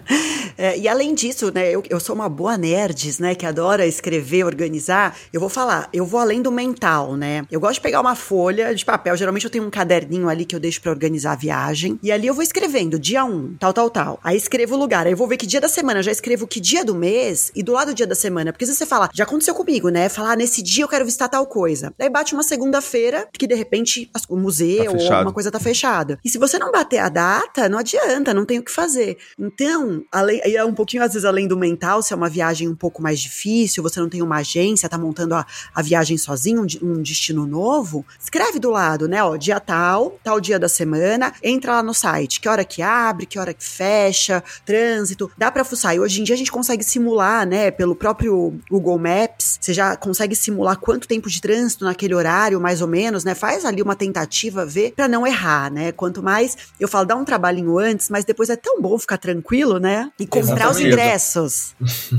É, e além disso, né, eu, eu sou uma boa nerds, né, que adora escrever, organizar. Eu vou falar, eu vou além do mental, né? Eu gosto de pegar uma folha de papel. Geralmente eu tenho um caderninho ali que eu deixo pra organizar a viagem. E ali eu vou escrevendo dia 1, tal, tal, tal. Aí escrevo o lugar. Aí eu vou ver que dia da semana. Eu já escrevo que dia do mês e do lado do dia da semana. Porque se você fala, já aconteceu comigo, né? Falar, ah, nesse dia eu quero visitar tal coisa. Daí bate uma segunda-feira, que de repente o museu Tá ou alguma coisa tá fechada. E se você não bater a data, não adianta, não tem o que fazer. Então, além, é um pouquinho, às vezes, além do mental, se é uma viagem um pouco mais difícil, você não tem uma agência, tá montando a, a viagem sozinho, um, um destino novo, escreve do lado, né? Ó, dia tal, tal dia da semana, entra lá no site, que hora que abre, que hora que fecha, trânsito, dá pra fuçar. E hoje em dia a gente consegue simular, né, pelo próprio Google Maps, você já consegue simular quanto tempo de trânsito naquele horário, mais ou menos, né? Faz ali uma tentativa, ver, pra não errar, né? Quanto mais, eu falo, dá um trabalhinho antes, mas depois é tão bom ficar tranquilo, né? E comprar os Exatamente. ingressos,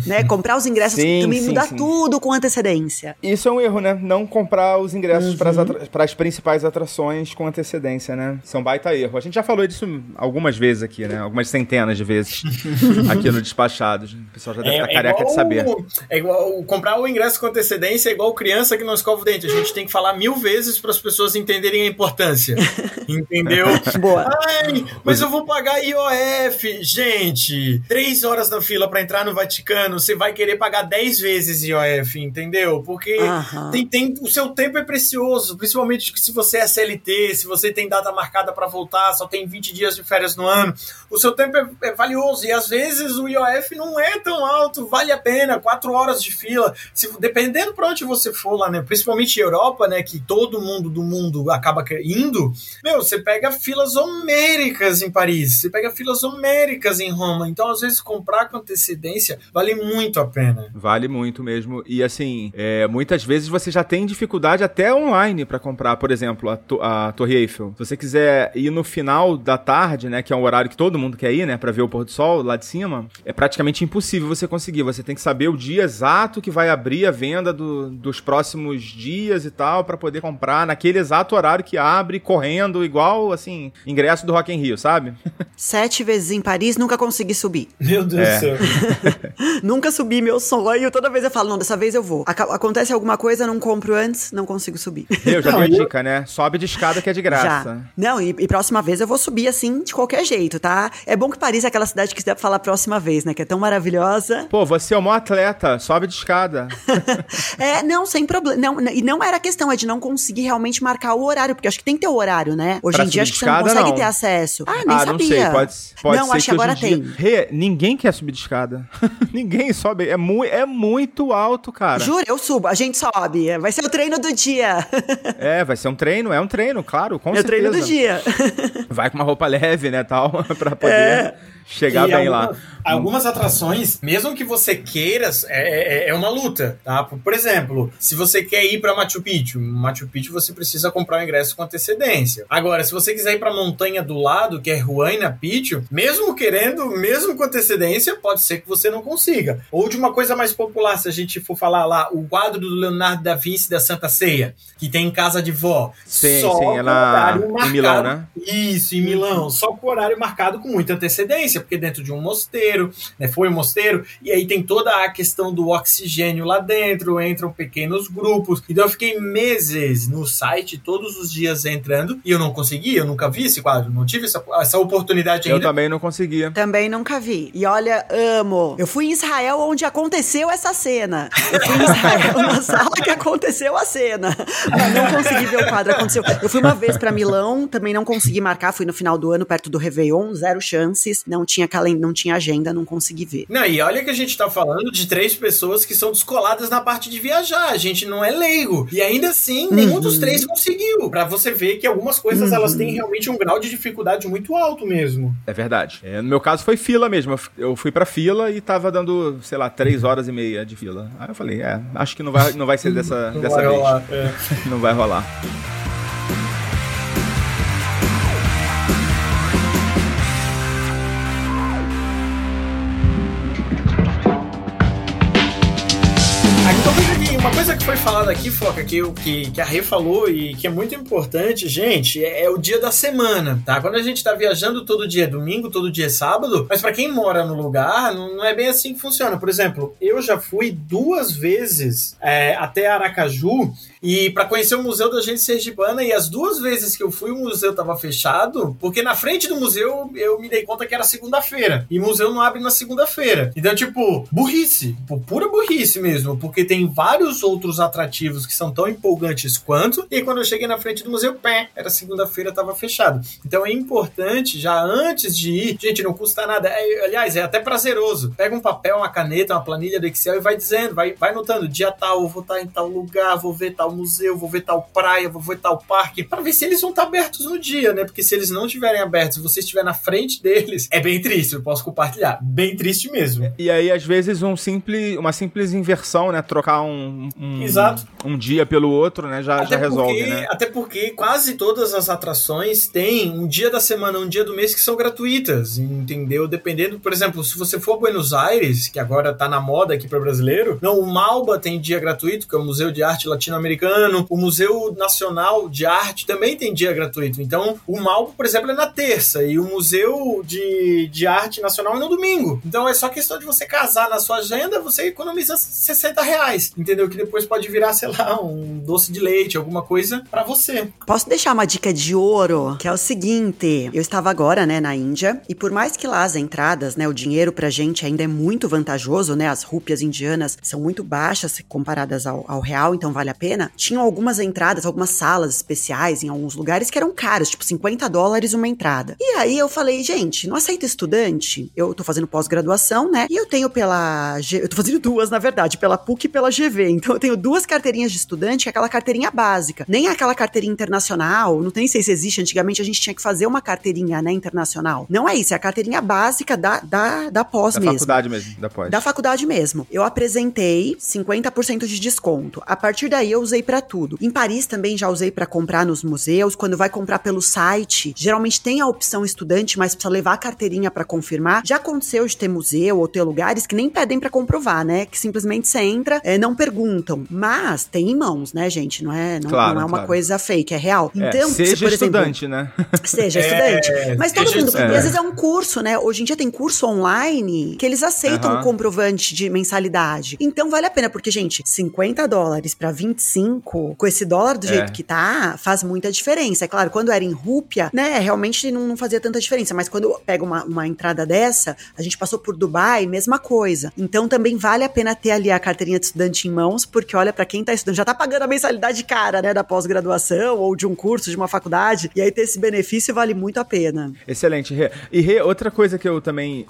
né? Comprar os ingressos Sim, também sim, muda sim. tudo com antecedência. Isso é um erro, né? Não comprar os ingressos Uhum. para as principais atrações com antecedência, né? É um baita erro. A gente já falou disso algumas vezes aqui, né? Algumas centenas de vezes aqui no Despachados. O pessoal já deve estar careca de saber. É igual comprar o ingresso com antecedência é igual criança que não escova o dente. A gente tem que falar mil vezes para as pessoas entenderem a importância. Entendeu? Boa. Ai, mas eu vou pagar IOF. Gente, três horas na fila para entrar no Vaticano, você vai querer pagar dez vezes IOF, entendeu? Porque Aham. tem, tem, o seu tempo é precioso, principalmente se você é CLT, se você tem data marcada para voltar, só tem 20 dias de férias no ano. O seu tempo é, é valioso e às vezes o IOF não é tão alto, vale a pena, quatro horas de fila. Se, dependendo para onde você for lá, né? Principalmente Europa, né? Que todo mundo do mundo acaba indo. Meu, você pega filas homéricas em Paris, você pega filas homéricas em Roma. Então, às vezes, comprar com antecedência vale muito a pena. Vale muito mesmo. E assim, é, muitas vezes você já tem dificuldade até online pra comprar, por exemplo, a, to- a Torre Eiffel. Se você quiser ir no final da tarde, né, que é um horário que todo mundo quer ir, né, pra ver o pôr do sol lá de cima, é praticamente impossível você conseguir. Você tem que saber o dia exato que vai abrir a venda do- dos próximos dias e tal, pra poder comprar naquele exato horário que abre, correndo, igual, assim, ingresso do Rock in Rio, sabe? Sete vezes em Paris, nunca consegui subir. Meu Deus É. do céu. Nunca subi meu sonho. Toda vez eu falo, não, dessa vez eu vou. Aca- acontece alguma coisa, não compro antes, não consigo subir. Eu já Dei a dica, né? Sobe de escada que é de graça. Já. Não, e, e próxima vez eu vou subir assim, de qualquer jeito, tá? É bom que Paris é aquela cidade que dá pra falar próxima vez, né? Que é tão maravilhosa. Pô, você é um bom atleta, sobe de escada. É, não, sem problema. Não, e não era questão, é de não conseguir realmente marcar o horário, porque acho que tem que ter o horário, né? Hoje Pra em dia acho que de você não escada, consegue não. ter acesso. Ah, nem ah, sabia. não sei, pode, pode não, ser acho que agora em dia- tem. Rê, ninguém quer subir de escada. ninguém sobe, é, mu é muito alto, cara. Juro, eu subo, a gente sobe. Vai ser o treino do dia. É, vai ser um treino, é um treino, claro, com é certeza. treino do dia. Vai com uma roupa leve, né, tal, pra poder É. chegar E bem algumas, lá. Algumas atrações, mesmo que você queira, é, é, é uma luta, tá? Por exemplo, se você quer ir para Machu Picchu, Machu Picchu você precisa comprar o ingresso com antecedência. Agora, se você quiser ir para a montanha do lado, que é Huayna capítulo, mesmo querendo, mesmo com antecedência, pode ser que você não consiga. Ou de uma coisa mais popular, se a gente for falar lá, o quadro do Leonardo da Vinci da Santa Ceia, que tem em casa de vó. Sim, só sim, é na... em Milão, né? Isso, em Milão. Só com o horário marcado com muita antecedência, porque dentro de um mosteiro, né, foi um mosteiro, e aí tem toda a questão do oxigênio lá dentro, entram pequenos grupos. Então eu fiquei meses no site, todos os dias entrando, e eu não consegui, eu nunca vi esse quadro, não tive essa, essa oportunidade ainda. Eu também não conseguia. Também nunca vi. E olha, amo. Eu fui em Israel onde aconteceu essa cena. Eu fui em Israel na sala que aconteceu a cena. Mas não consegui ver o quadro, aconteceu. Eu fui uma vez para Milão, também não consegui marcar, fui no final do ano, perto do Réveillon, zero chances, não tinha, calen não tinha agenda, não consegui ver. Não, e olha que a gente tá falando de três pessoas que são descoladas na parte de viajar, a gente não é leigo. E ainda assim, nenhum uhum. dos três conseguiu. Para você ver que algumas coisas uhum. elas têm realmente um grau de dificuldade muito alto mesmo. É verdade. É, no meu caso foi fila mesmo. Eu fui pra fila e tava dando, sei lá, três horas e meia de fila. Aí eu falei, é, acho que não vai, não vai ser dessa, dessa vai vez. Rolar, é. não vai rolar. Uma coisa que foi falada aqui, Foca, que, que, que a Rê falou e que é muito importante, gente, é, é, o dia da semana, tá? Quando a gente tá viajando todo dia é domingo, todo dia é sábado, mas para quem mora no lugar, não, não, é bem assim que funciona. Por exemplo, eu já fui duas vezes é, até Aracaju e para conhecer o Museu da Gente Sergipana, e as duas vezes que eu fui, o museu tava fechado, porque na frente do museu eu me dei conta que era segunda-feira, e o museu não abre na segunda-feira. Então, tipo, burrice, pura burrice mesmo, porque tem vários outros atrativos que são tão empolgantes quanto, e quando eu cheguei na frente do museu, pé, era segunda-feira, tava fechado. Então é importante, já antes de ir, gente, não custa nada, é, aliás, é até prazeroso. Pega um papel, uma caneta, uma planilha do Excel e vai dizendo, vai, vai notando, dia tal, vou estar em tal lugar, vou ver tal tal museu, vou ver tal praia, vou ver tal parque, para ver se eles vão estar abertos no dia, né? Porque se eles não estiverem abertos, se você estiver na frente deles, é bem triste, eu posso compartilhar. Bem triste mesmo. E aí, às vezes, um simples, uma simples inversão, né? Trocar um, um, Exato. um dia pelo outro, né? Já, já resolve, porque, né? Até porque quase todas as atrações têm um dia da semana, um dia do mês que são gratuitas, entendeu? Dependendo, por exemplo, se você for a Buenos Aires, que agora tá na moda aqui para brasileiro, não, o Malba tem dia gratuito, que é o Museu de Arte Latino-Americana Americano, o Museu Nacional de Arte também tem dia gratuito. Então, o Malpo, por exemplo, é na terça e o Museu de, de Arte Nacional é no domingo. Então, é só questão de você casar na sua agenda, você economiza 60 reais, entendeu? Que depois pode virar, sei lá, um doce de leite, alguma coisa para você. Posso deixar uma dica de ouro, que é o seguinte: eu estava agora, né, na Índia, e por mais que lá as entradas, né, o dinheiro pra gente ainda é muito vantajoso, né, as rúpias indianas são muito baixas comparadas ao, ao real, então vale a pena tinham algumas entradas, algumas salas especiais em alguns lugares que eram caras, tipo 50 dólares uma entrada. E aí eu falei, gente, não aceita estudante? Eu tô fazendo pós-graduação, né? E eu tenho pela. G... Eu tô fazendo duas, na verdade, pela PUC e pela GV. Então eu tenho duas carteirinhas de estudante, que é aquela carteirinha básica. Nem aquela carteirinha internacional, não tem sei se existe. Antigamente a gente tinha que fazer uma carteirinha, né, internacional. Não é isso, é a carteirinha básica da, da, da pós da mesmo. Da faculdade mesmo, da pós. Da faculdade mesmo. Eu apresentei 50% de desconto. A partir daí eu usei usei para tudo. Em Paris também já usei para comprar nos museus. Quando vai comprar pelo site, geralmente tem a opção estudante, mas precisa levar a carteirinha para confirmar. Já aconteceu de ter museu ou ter lugares que nem pedem para comprovar, né? Que simplesmente você entra, é, não perguntam. Mas tem em mãos, né, gente? Não é, não, claro, não é uma claro. coisa fake, é real. É, então, seja se, por estudante, exemplo, né? Seja estudante. É, mas todo mundo, é. às vezes é um curso, né? Hoje em dia tem curso online que eles aceitam uhum. comprovante de mensalidade. Então vale a pena, porque, gente, 50 dólares para 25 5, com esse dólar do jeito é. que tá, faz muita diferença. É claro, quando era em rúpia, né, realmente não, não fazia tanta diferença. Mas quando pega uma, uma entrada dessa, a gente passou por Dubai, mesma coisa. Então também vale a pena ter ali a carteirinha de estudante em mãos, porque olha, para quem tá estudando, já tá pagando a mensalidade cara, né, da pós-graduação ou de um curso, de uma faculdade, e aí ter esse benefício vale muito a pena. Excelente, Rê. E Rê, outra coisa que eu também,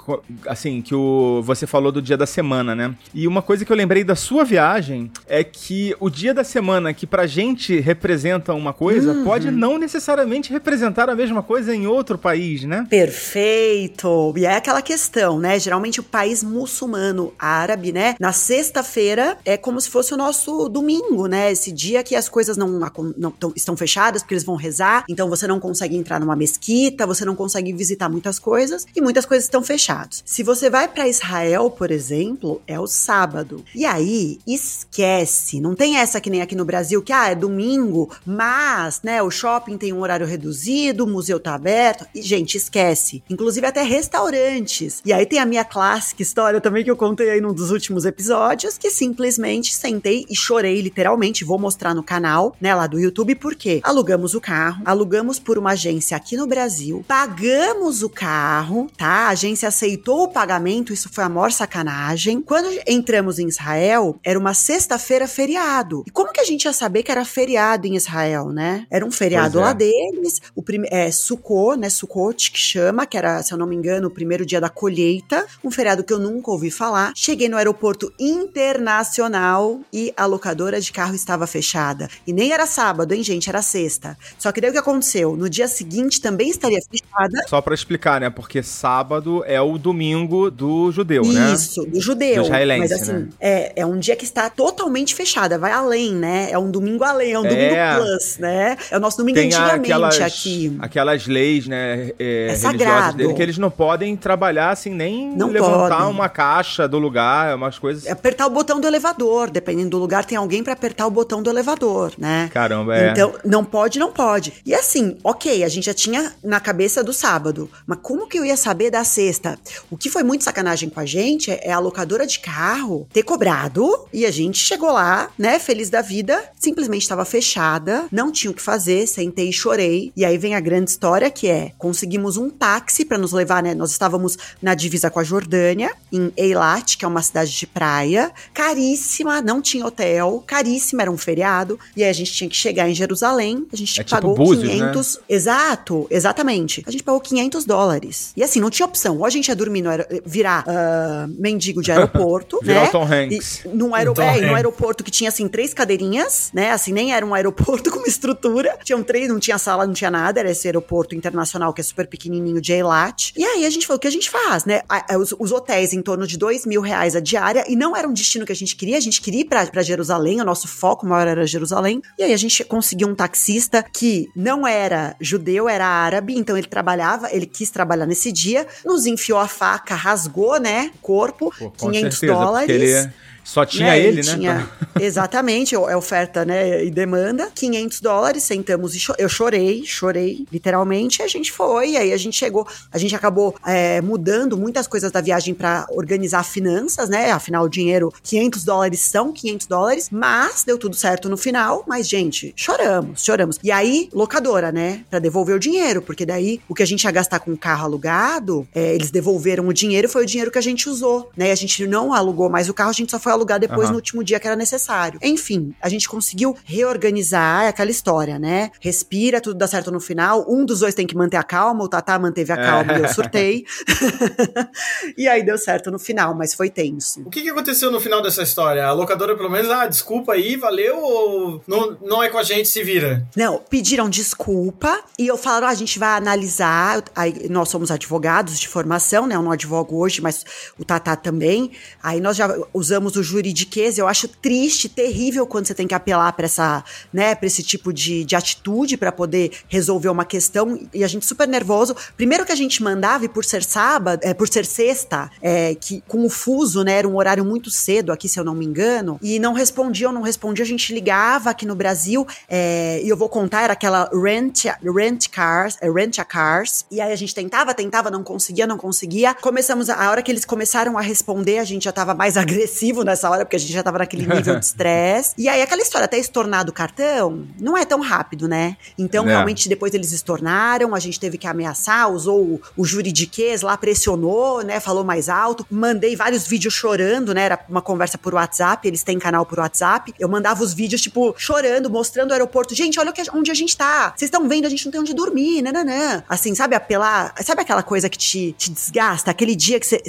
assim, que o, você falou do dia da semana, né? E uma coisa que eu lembrei da sua viagem é que o dia da semana semana que pra gente representa uma coisa, Uhum. pode não necessariamente representar a mesma coisa em outro país, né? Perfeito! E é aquela questão, né? Geralmente o país muçulmano árabe, né? Na sexta-feira é como se fosse o nosso domingo, né? Esse dia que as coisas não, não tão- estão fechadas porque eles vão rezar, então você não consegue entrar numa mesquita, você não consegue visitar muitas coisas e muitas coisas estão fechadas. Se você vai pra Israel, por exemplo, é o sábado. E aí, esquece, não tem essa que nem aqui no Brasil que ah, é domingo, mas, né, o shopping tem um horário reduzido, o museu tá aberto. E gente, esquece. Inclusive até restaurantes. E aí tem a minha clássica história também que eu contei aí num dos últimos episódios, que simplesmente sentei e chorei literalmente, vou mostrar no canal, né, lá do YouTube, porque alugamos o carro, alugamos por uma agência aqui no Brasil, pagamos o carro, tá? A agência aceitou o pagamento, isso foi a maior sacanagem. Quando entramos em Israel, era uma sexta-feira feriado. E como que a gente ia saber que era feriado em Israel, né? Era um feriado é. lá deles, o prime é Sukkot, né? Sukkot que chama, que era, se eu não me engano, o primeiro dia da colheita, um feriado que eu nunca ouvi falar. Cheguei no aeroporto internacional e a locadora de carro estava fechada. E nem era sábado, hein, gente? Era sexta. Só que daí o que aconteceu? No dia seguinte também estaria fechada. Só pra explicar, né? Porque sábado é o domingo do judeu, né? Isso, do judeu. Do israelense, Mas assim, né? é, é um dia que está totalmente fechada, vai além, né? É um domingo além, é um domingo É. plus, né? É o nosso domingo Tem antigamente aquelas, aqui. aquelas leis, né, é, religiosas sagrado. dele, que eles não podem trabalhar assim, nem Não levantar podem. uma caixa do lugar, umas coisas. É apertar o botão do elevador, dependendo do lugar, tem alguém pra apertar o botão do elevador, né? Caramba, é. Então, não pode, não pode. E assim, ok, a gente já tinha na cabeça do sábado, mas como que eu ia saber da sexta? O que foi muito sacanagem com a gente é a locadora de carro ter cobrado e a gente chegou lá, né, feliz da vida, simplesmente estava fechada, não tinha o que fazer, sentei e chorei. E aí vem a grande história que é, conseguimos um táxi pra nos levar, né? Nós estávamos na divisa com a Jordânia, em Eilat, que é uma cidade de praia, caríssima, não tinha hotel, caríssima, era um feriado, e aí a gente tinha que chegar em Jerusalém, a gente É tipo pagou Búzios, né? 500, exato, exatamente. A gente pagou 500 dólares. E assim, não tinha opção, ou a gente ia dormir no aer- virar ah, mendigo de aeroporto, Virar né? o Tom Hanks. E num, aero Tom é, e num Hanks. aeroporto que tinha assim três cadeirinhas, né? Assim, nem era um aeroporto com uma estrutura. Tinham três, não tinha sala, não tinha nada, era esse aeroporto internacional que é super pequenininho de Eilat. E aí a gente falou, o que a gente faz, né? Os, os hotéis em torno de dois mil reais a diária, e não era um destino que a gente queria, a gente queria ir pra, pra Jerusalém, o nosso foco maior era Jerusalém. E aí a gente conseguiu um taxista que não era judeu, era árabe, então ele trabalhava, ele quis trabalhar nesse dia, nos enfiou a faca, rasgou, né? O corpo, Pô, com 500 certeza, dólares. Só tinha né, ele, né? tinha- exatamente, é oferta, né, e demanda. 500 dólares, sentamos e cho- eu chorei, chorei, literalmente, e a gente foi, e aí a gente chegou, a gente acabou é, mudando muitas coisas da viagem pra organizar finanças, né, afinal o dinheiro, 500 dólares são 500 dólares, mas deu tudo certo no final, mas gente, choramos, choramos. E aí, locadora, né, pra devolver o dinheiro, porque daí o que a gente ia gastar com o carro alugado, é, eles devolveram o dinheiro, foi o dinheiro que a gente usou, né, e a gente não alugou mais o carro, a gente só foi alugar depois Aham. no último dia que era necessário. Enfim, a gente conseguiu reorganizar aquela história, né? Respira, tudo dá certo no final. Um dos dois tem que manter a calma, o Tatá manteve a calma e eu surtei. e aí deu certo no final, mas foi tenso. O que, que aconteceu no final dessa história? A locadora, pelo menos, ah, desculpa aí, valeu, ou não, não é com a gente, se vira? Não, pediram desculpa e eu falaram, ah, a gente vai analisar. Aí, nós somos advogados de formação, né? Eu não advogo hoje, mas o Tatá também. Aí nós já usamos o juridiquês. Eu acho triste, terrível quando você tem que apelar para essa, né, para esse tipo de, de atitude para poder resolver uma questão. E a gente super nervoso. Primeiro que a gente mandava, e por ser sábado, é, por ser sexta, é, que com o fuso, né, era um horário muito cedo aqui, se eu não me engano, e não respondiam, não respondia, a gente ligava aqui no Brasil, é, e eu vou contar, era aquela rent, rent cars, é, rent a cars, e aí a gente tentava, tentava, não conseguia, não conseguia. Começamos, a, a hora que eles começaram a responder, a gente já tava mais agressivo nessa hora, porque a gente já tava naquele nível de estresse. E aí aquela história, até estornar do cartão, não é tão rápido, né? Então, É. realmente, depois eles estornaram, a gente teve que ameaçar, usou o, o juridiquês lá, pressionou, né? Falou mais alto. Mandei vários vídeos chorando, né? Era uma conversa por WhatsApp, eles têm canal por WhatsApp. Eu mandava os vídeos, tipo, chorando, mostrando o aeroporto. Gente, olha onde a gente tá. Vocês estão vendo, a gente não tem onde dormir, nananã. Assim, sabe, apelar. Sabe aquela coisa que te, te desgasta? Aquele dia que você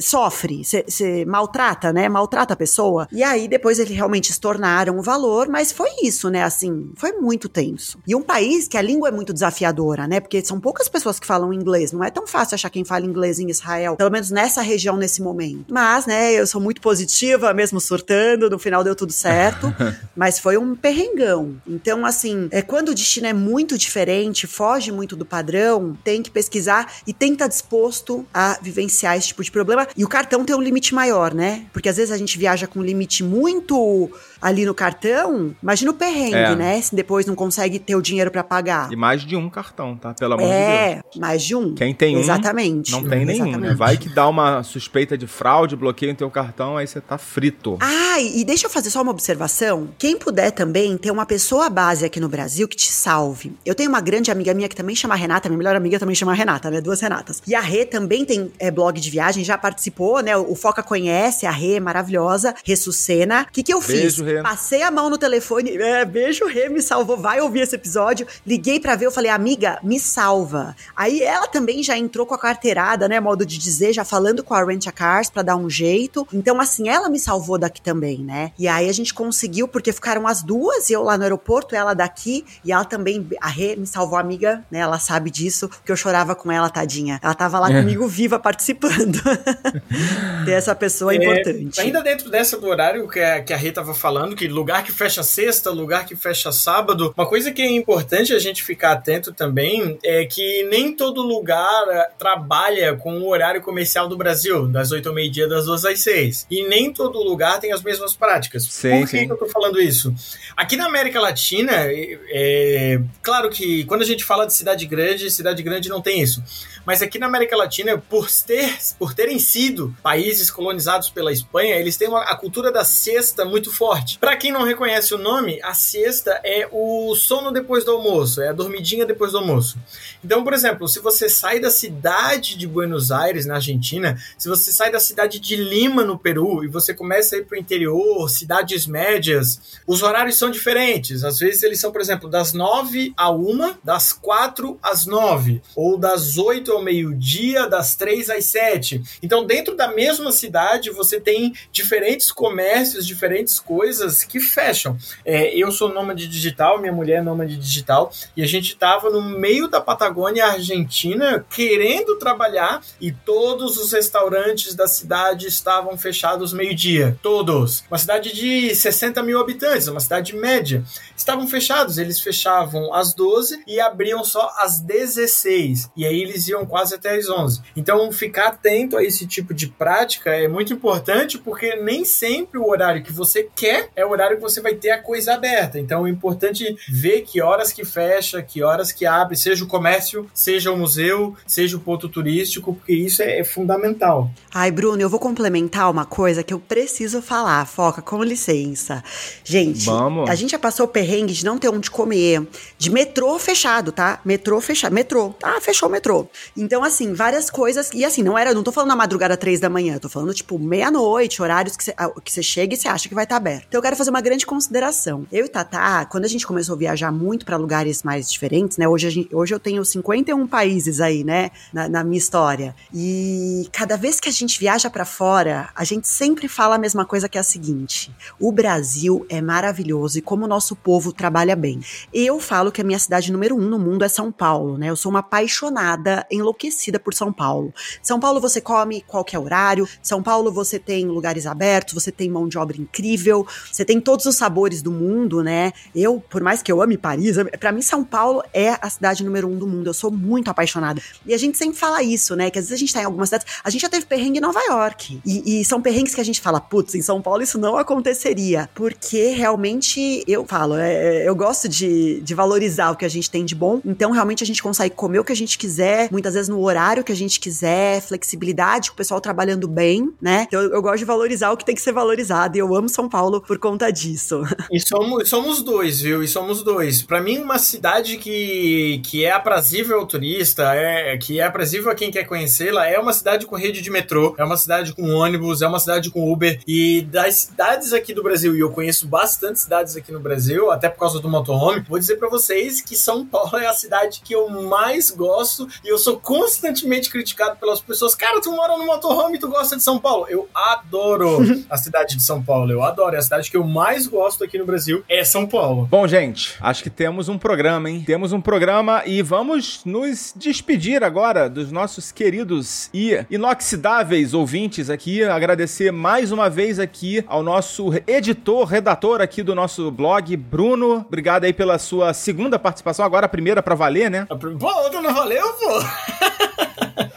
sofre, você maltrata, né? Maltrata contrata a pessoa. E aí depois eles realmente estornaram o valor, mas foi isso, né? Assim, foi muito tenso. E um país que a língua é muito desafiadora, né? Porque são poucas pessoas que falam inglês. Não é tão fácil achar quem fala inglês em Israel, pelo menos nessa região nesse momento. Mas, né, eu sou muito positiva, mesmo surtando, no final deu tudo certo. mas foi um perrengão. Então, assim, é quando o destino é muito diferente, foge muito do padrão, tem que pesquisar e tem que estar disposto a vivenciar esse tipo de problema. E o cartão tem um limite maior, né? Porque às vezes a gente viaja com um limite muito ali no cartão, imagina o perrengue, É. né? Se depois não consegue ter o dinheiro pra pagar. E mais de um cartão, tá? Pelo amor de Deus. É, mais de um. Quem tem um, Exatamente. Não tem nenhum, né? Exatamente. Vai que dá uma suspeita de fraude, bloqueia o teu cartão, aí você tá frito. Ah, e deixa eu fazer só uma observação. Quem puder também ter uma pessoa base aqui no Brasil que te salve. Eu tenho uma grande amiga minha que também chama Renata, minha melhor amiga também chama Renata, né? Duas Renatas. E a Rê também tem é, blog de viagem, já participou, né? O Foca conhece, a Rê é maravilhosa, Rê Sucena. O que, que eu Beijo, fiz? Rê. Passei a mão no telefone, é, beijo, Rê, me salvou, vai ouvir esse episódio. Liguei pra ver, eu falei, amiga, me salva. Aí ela também já entrou com a carteirada, né? Modo de dizer, já falando com a Rent a Cars pra dar um jeito. Então, assim, ela me salvou daqui também, né? E aí a gente conseguiu, porque ficaram as duas, eu lá no aeroporto, ela daqui, e ela também, a Rê me salvou, amiga, né? Ela sabe disso, porque eu chorava com ela, tadinha. Ela tava lá É. comigo viva participando. Ter essa pessoa é, É, importante. Ainda dentro dessa do horário que a, que a Rê tava falando, que lugar que fecha sexta, lugar que fecha sábado, uma coisa que é importante a gente ficar atento também é que nem todo lugar eh, trabalha com o horário comercial do Brasil, das 8 ao meio-dia, das 2 às 6. E nem todo lugar tem as mesmas práticas. Sim, Por que, sim. que eu tô falando isso? Aqui na América Latina, é, é, claro que quando a gente fala de cidade grande, cidade grande não tem isso. Mas aqui na América Latina, por, ter, por terem sido países colonizados pela Espanha, eles têm uma, a cultura da siesta muito forte. Para quem não reconhece o nome, a siesta é o sono depois do almoço, é a dormidinha depois do almoço. Então, por exemplo, se você sai da cidade de Buenos Aires, na Argentina, se você sai da cidade de Lima, no Peru, e você começa a ir para o interior, cidades médias, os horários são diferentes. Às vezes eles são, por exemplo, das 9 a 1, das 4 às 9, ou das 8 ao meio-dia, das 3 às 7. Então, dentro da mesma cidade, você tem diferentes comércios, diferentes coisas que fecham. É, eu sou nômade digital, minha mulher é nômade digital, e a gente estava no meio da Patagônia Argentina querendo trabalhar e todos os restaurantes da cidade estavam fechados meio-dia. Todos. Uma cidade de 60 mil habitantes, uma cidade média. Estavam fechados. Eles fechavam às 12 e abriam só às 16. E aí eles iam quase até às 11. Então, ficar atento a esse tipo de prática é muito importante porque nem sempre o horário que você quer é o horário que você vai ter a coisa aberta. Então, é importante ver que horas que fecha, que horas que abre, seja o comércio, seja o museu, seja o ponto turístico, porque isso é, é fundamental. Ai, Bruno, eu vou complementar uma coisa que eu preciso falar, Foca, com licença. Gente, Vamos. a gente já passou perrengue de não ter onde comer, de metrô fechado, tá? Metrô fechado, metrô. Ah, fechou o metrô. Então, assim, várias coisas. E assim, não era, não tô falando na madrugada três da manhã, tô falando, tipo, meia-noite, horários que você ah, chega e você acha que vai estar aberto. Então, eu quero fazer uma grande consideração. Eu e Tatá, quando a gente começou a viajar muito pra lugares mais diferentes, né? Hoje, gente- hoje eu tenho 51 países aí, né? Na, na minha história. E cada vez que a gente viaja pra fora, a gente sempre fala a mesma coisa que é a seguinte: o Brasil é maravilhoso e como o nosso povo trabalha bem. Eu falo que a minha cidade número um no mundo é São Paulo, né? Eu sou uma apaixonada, enlouquecida por São Paulo. São Paulo você come qualquer horário, São Paulo você tem lugares abertos, você tem mão de obra incrível, você tem todos os sabores do mundo, né? Eu, por mais que eu ame Paris, pra mim São Paulo é a cidade número um do mundo. Eu sou muito apaixonada. E a gente sempre fala isso, né? Que às vezes a gente tá em algumas cidades. A gente já teve perrengue em Nova York. E, e são perrengues que a gente fala, putz, em São Paulo isso não aconteceria. Porque realmente, eu falo, é, eu gosto de, de valorizar o que a gente tem de bom. Então, realmente, a gente consegue comer o que a gente quiser, muitas vezes no horário que a gente quiser, flexibilidade, com o pessoal trabalhando bem, né? Então, eu, eu gosto de valorizar o que tem que ser valorizado. E eu amo São Paulo por conta disso. E somos, somos dois, viu? E somos dois. Pra mim, uma cidade que, que é aprazível ao turista, é, que é aprazível a quem quer conhecê-la, é uma cidade com rede de metrô, é uma cidade com ônibus, é uma cidade com Uber. E das cidades aqui do Brasil, e eu conheço bastante cidades aqui no Brasil, até por causa do motorhome, vou dizer pra vocês que São Paulo é a cidade que eu mais gosto e eu sou constantemente criticado pelas pessoas. Cara, tu mora no motorhome e tu gosta de São Paulo. Eu adoro a cidade de São Paulo. Eu adoro. É a cidade que eu mais gosto aqui no Brasil. É São Paulo. Bom, gente, acho que temos um programa, hein? Temos um programa e vamos nos despedir agora dos nossos queridos e inoxidáveis ouvintes aqui. Agradecer mais uma vez aqui ao nosso editor, redator aqui do nosso blog, Bruno. Obrigado aí pela sua segunda participação, agora a primeira pra valer, né? Pô, a outra não valeu, pô?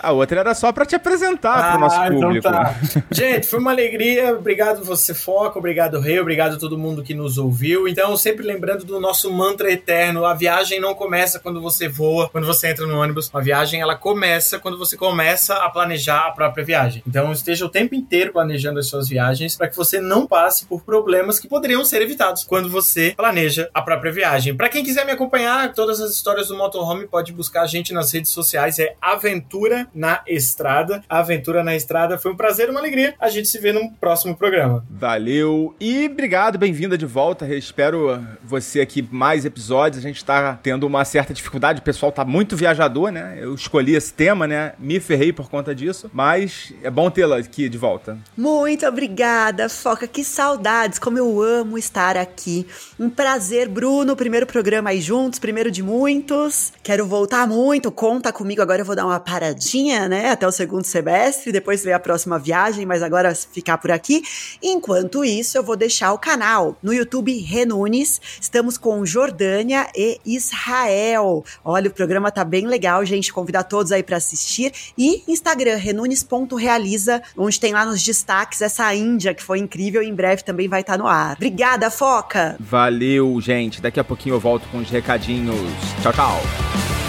A outra era só pra te apresentar Ah, pro nosso então público. tá. Gente, foi uma alegria. Obrigado você, Foca. Obrigado, Rei. Obrigado a todo mundo que nos ouviu. Então, sempre lembrando do nosso mantra eterno: a viagem não começa quando você voa, quando você entra no ônibus. A viagem ela começa quando você começa a planejar a própria viagem. Então, esteja o tempo inteiro planejando as suas viagens para que você não passe por problemas que poderiam ser evitados quando você planeja a própria viagem. Para quem quiser me acompanhar, todas as histórias do Motorhome pode buscar a gente nas redes sociais. É Aventura na Estrada. Aventura na Estrada. Foi um prazer e uma alegria. A gente se vê no próximo programa. Valeu e obrigado, bem-vinda de volta. Espero você aqui mais episódios. A gente tá tendo uma certa dificuldade, o pessoal tá muito viajador, né? Eu escolhi esse tema, né? Me ferrei por conta disso, mas é bom tê-la aqui de volta. Muito obrigada, Foca. Que saudades, como eu amo estar aqui. Um prazer, Bruno. Primeiro programa aí juntos, primeiro de muitos. Quero voltar muito. Conta comigo. Agora eu vou dar uma paradinha, né? Até o segundo semestre. Depois ver a próxima viagem, mas agora ficar por aqui. Enquanto isso, eu vou deixar o canal no YouTube Renunes. Estamos com Jordânia e Israel. Olha, o programa tá bem legal, gente. Convidar todos aí para assistir. E Instagram, renunes.realiza, onde tem lá nos destaques essa Índia que foi incrível em breve também vai estar no ar. Obrigada, Foca! Valeu, gente. Daqui a pouquinho eu volto com os recadinhos. Tchau, tchau.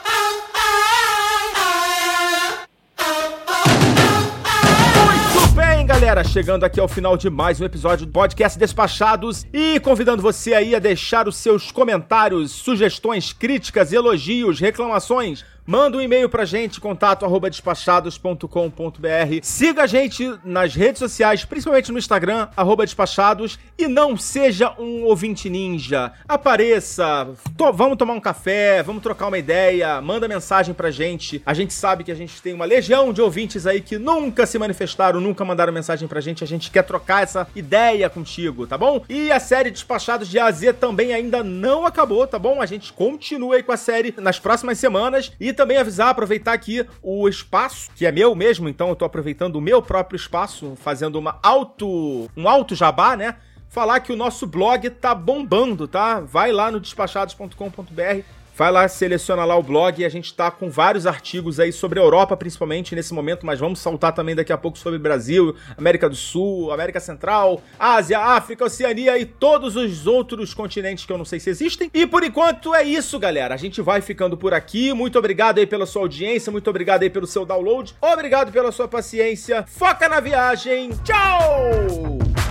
Galera, chegando aqui ao final de mais um episódio do podcast Despachados e convidando você aí a deixar os seus comentários, sugestões, críticas, elogios, reclamações. Manda um e-mail pra gente, contato arroba despachados.com.br. Siga a gente nas redes sociais, principalmente no Instagram, arroba despachados. E não seja um ouvinte ninja. Apareça, to- vamos tomar um café, vamos trocar uma ideia, manda mensagem pra gente. A gente sabe que a gente tem uma legião de ouvintes aí que nunca se manifestaram, nunca mandaram mensagem pra gente. A gente quer trocar essa ideia contigo, tá bom? E a série Despachados de A a Z também ainda não acabou, tá bom? A gente continua aí com a série nas próximas semanas. E também avisar, aproveitar aqui o espaço, que é meu mesmo, então eu tô aproveitando o meu próprio espaço, fazendo uma auto. um auto jabá, né? Falar que o nosso blog tá bombando, tá? Vai lá no despachados.com.br. Vai lá, seleciona lá o blog e a gente tá com vários artigos aí sobre a Europa, principalmente nesse momento, mas vamos saltar também daqui a pouco sobre Brasil, América do Sul, América Central, Ásia, África, Oceania e todos os outros continentes que eu não sei se existem. E por enquanto é isso, galera. A gente vai ficando por aqui. Muito obrigado aí pela sua audiência, muito obrigado aí pelo seu download. Obrigado pela sua paciência. Foca na viagem. Tchau!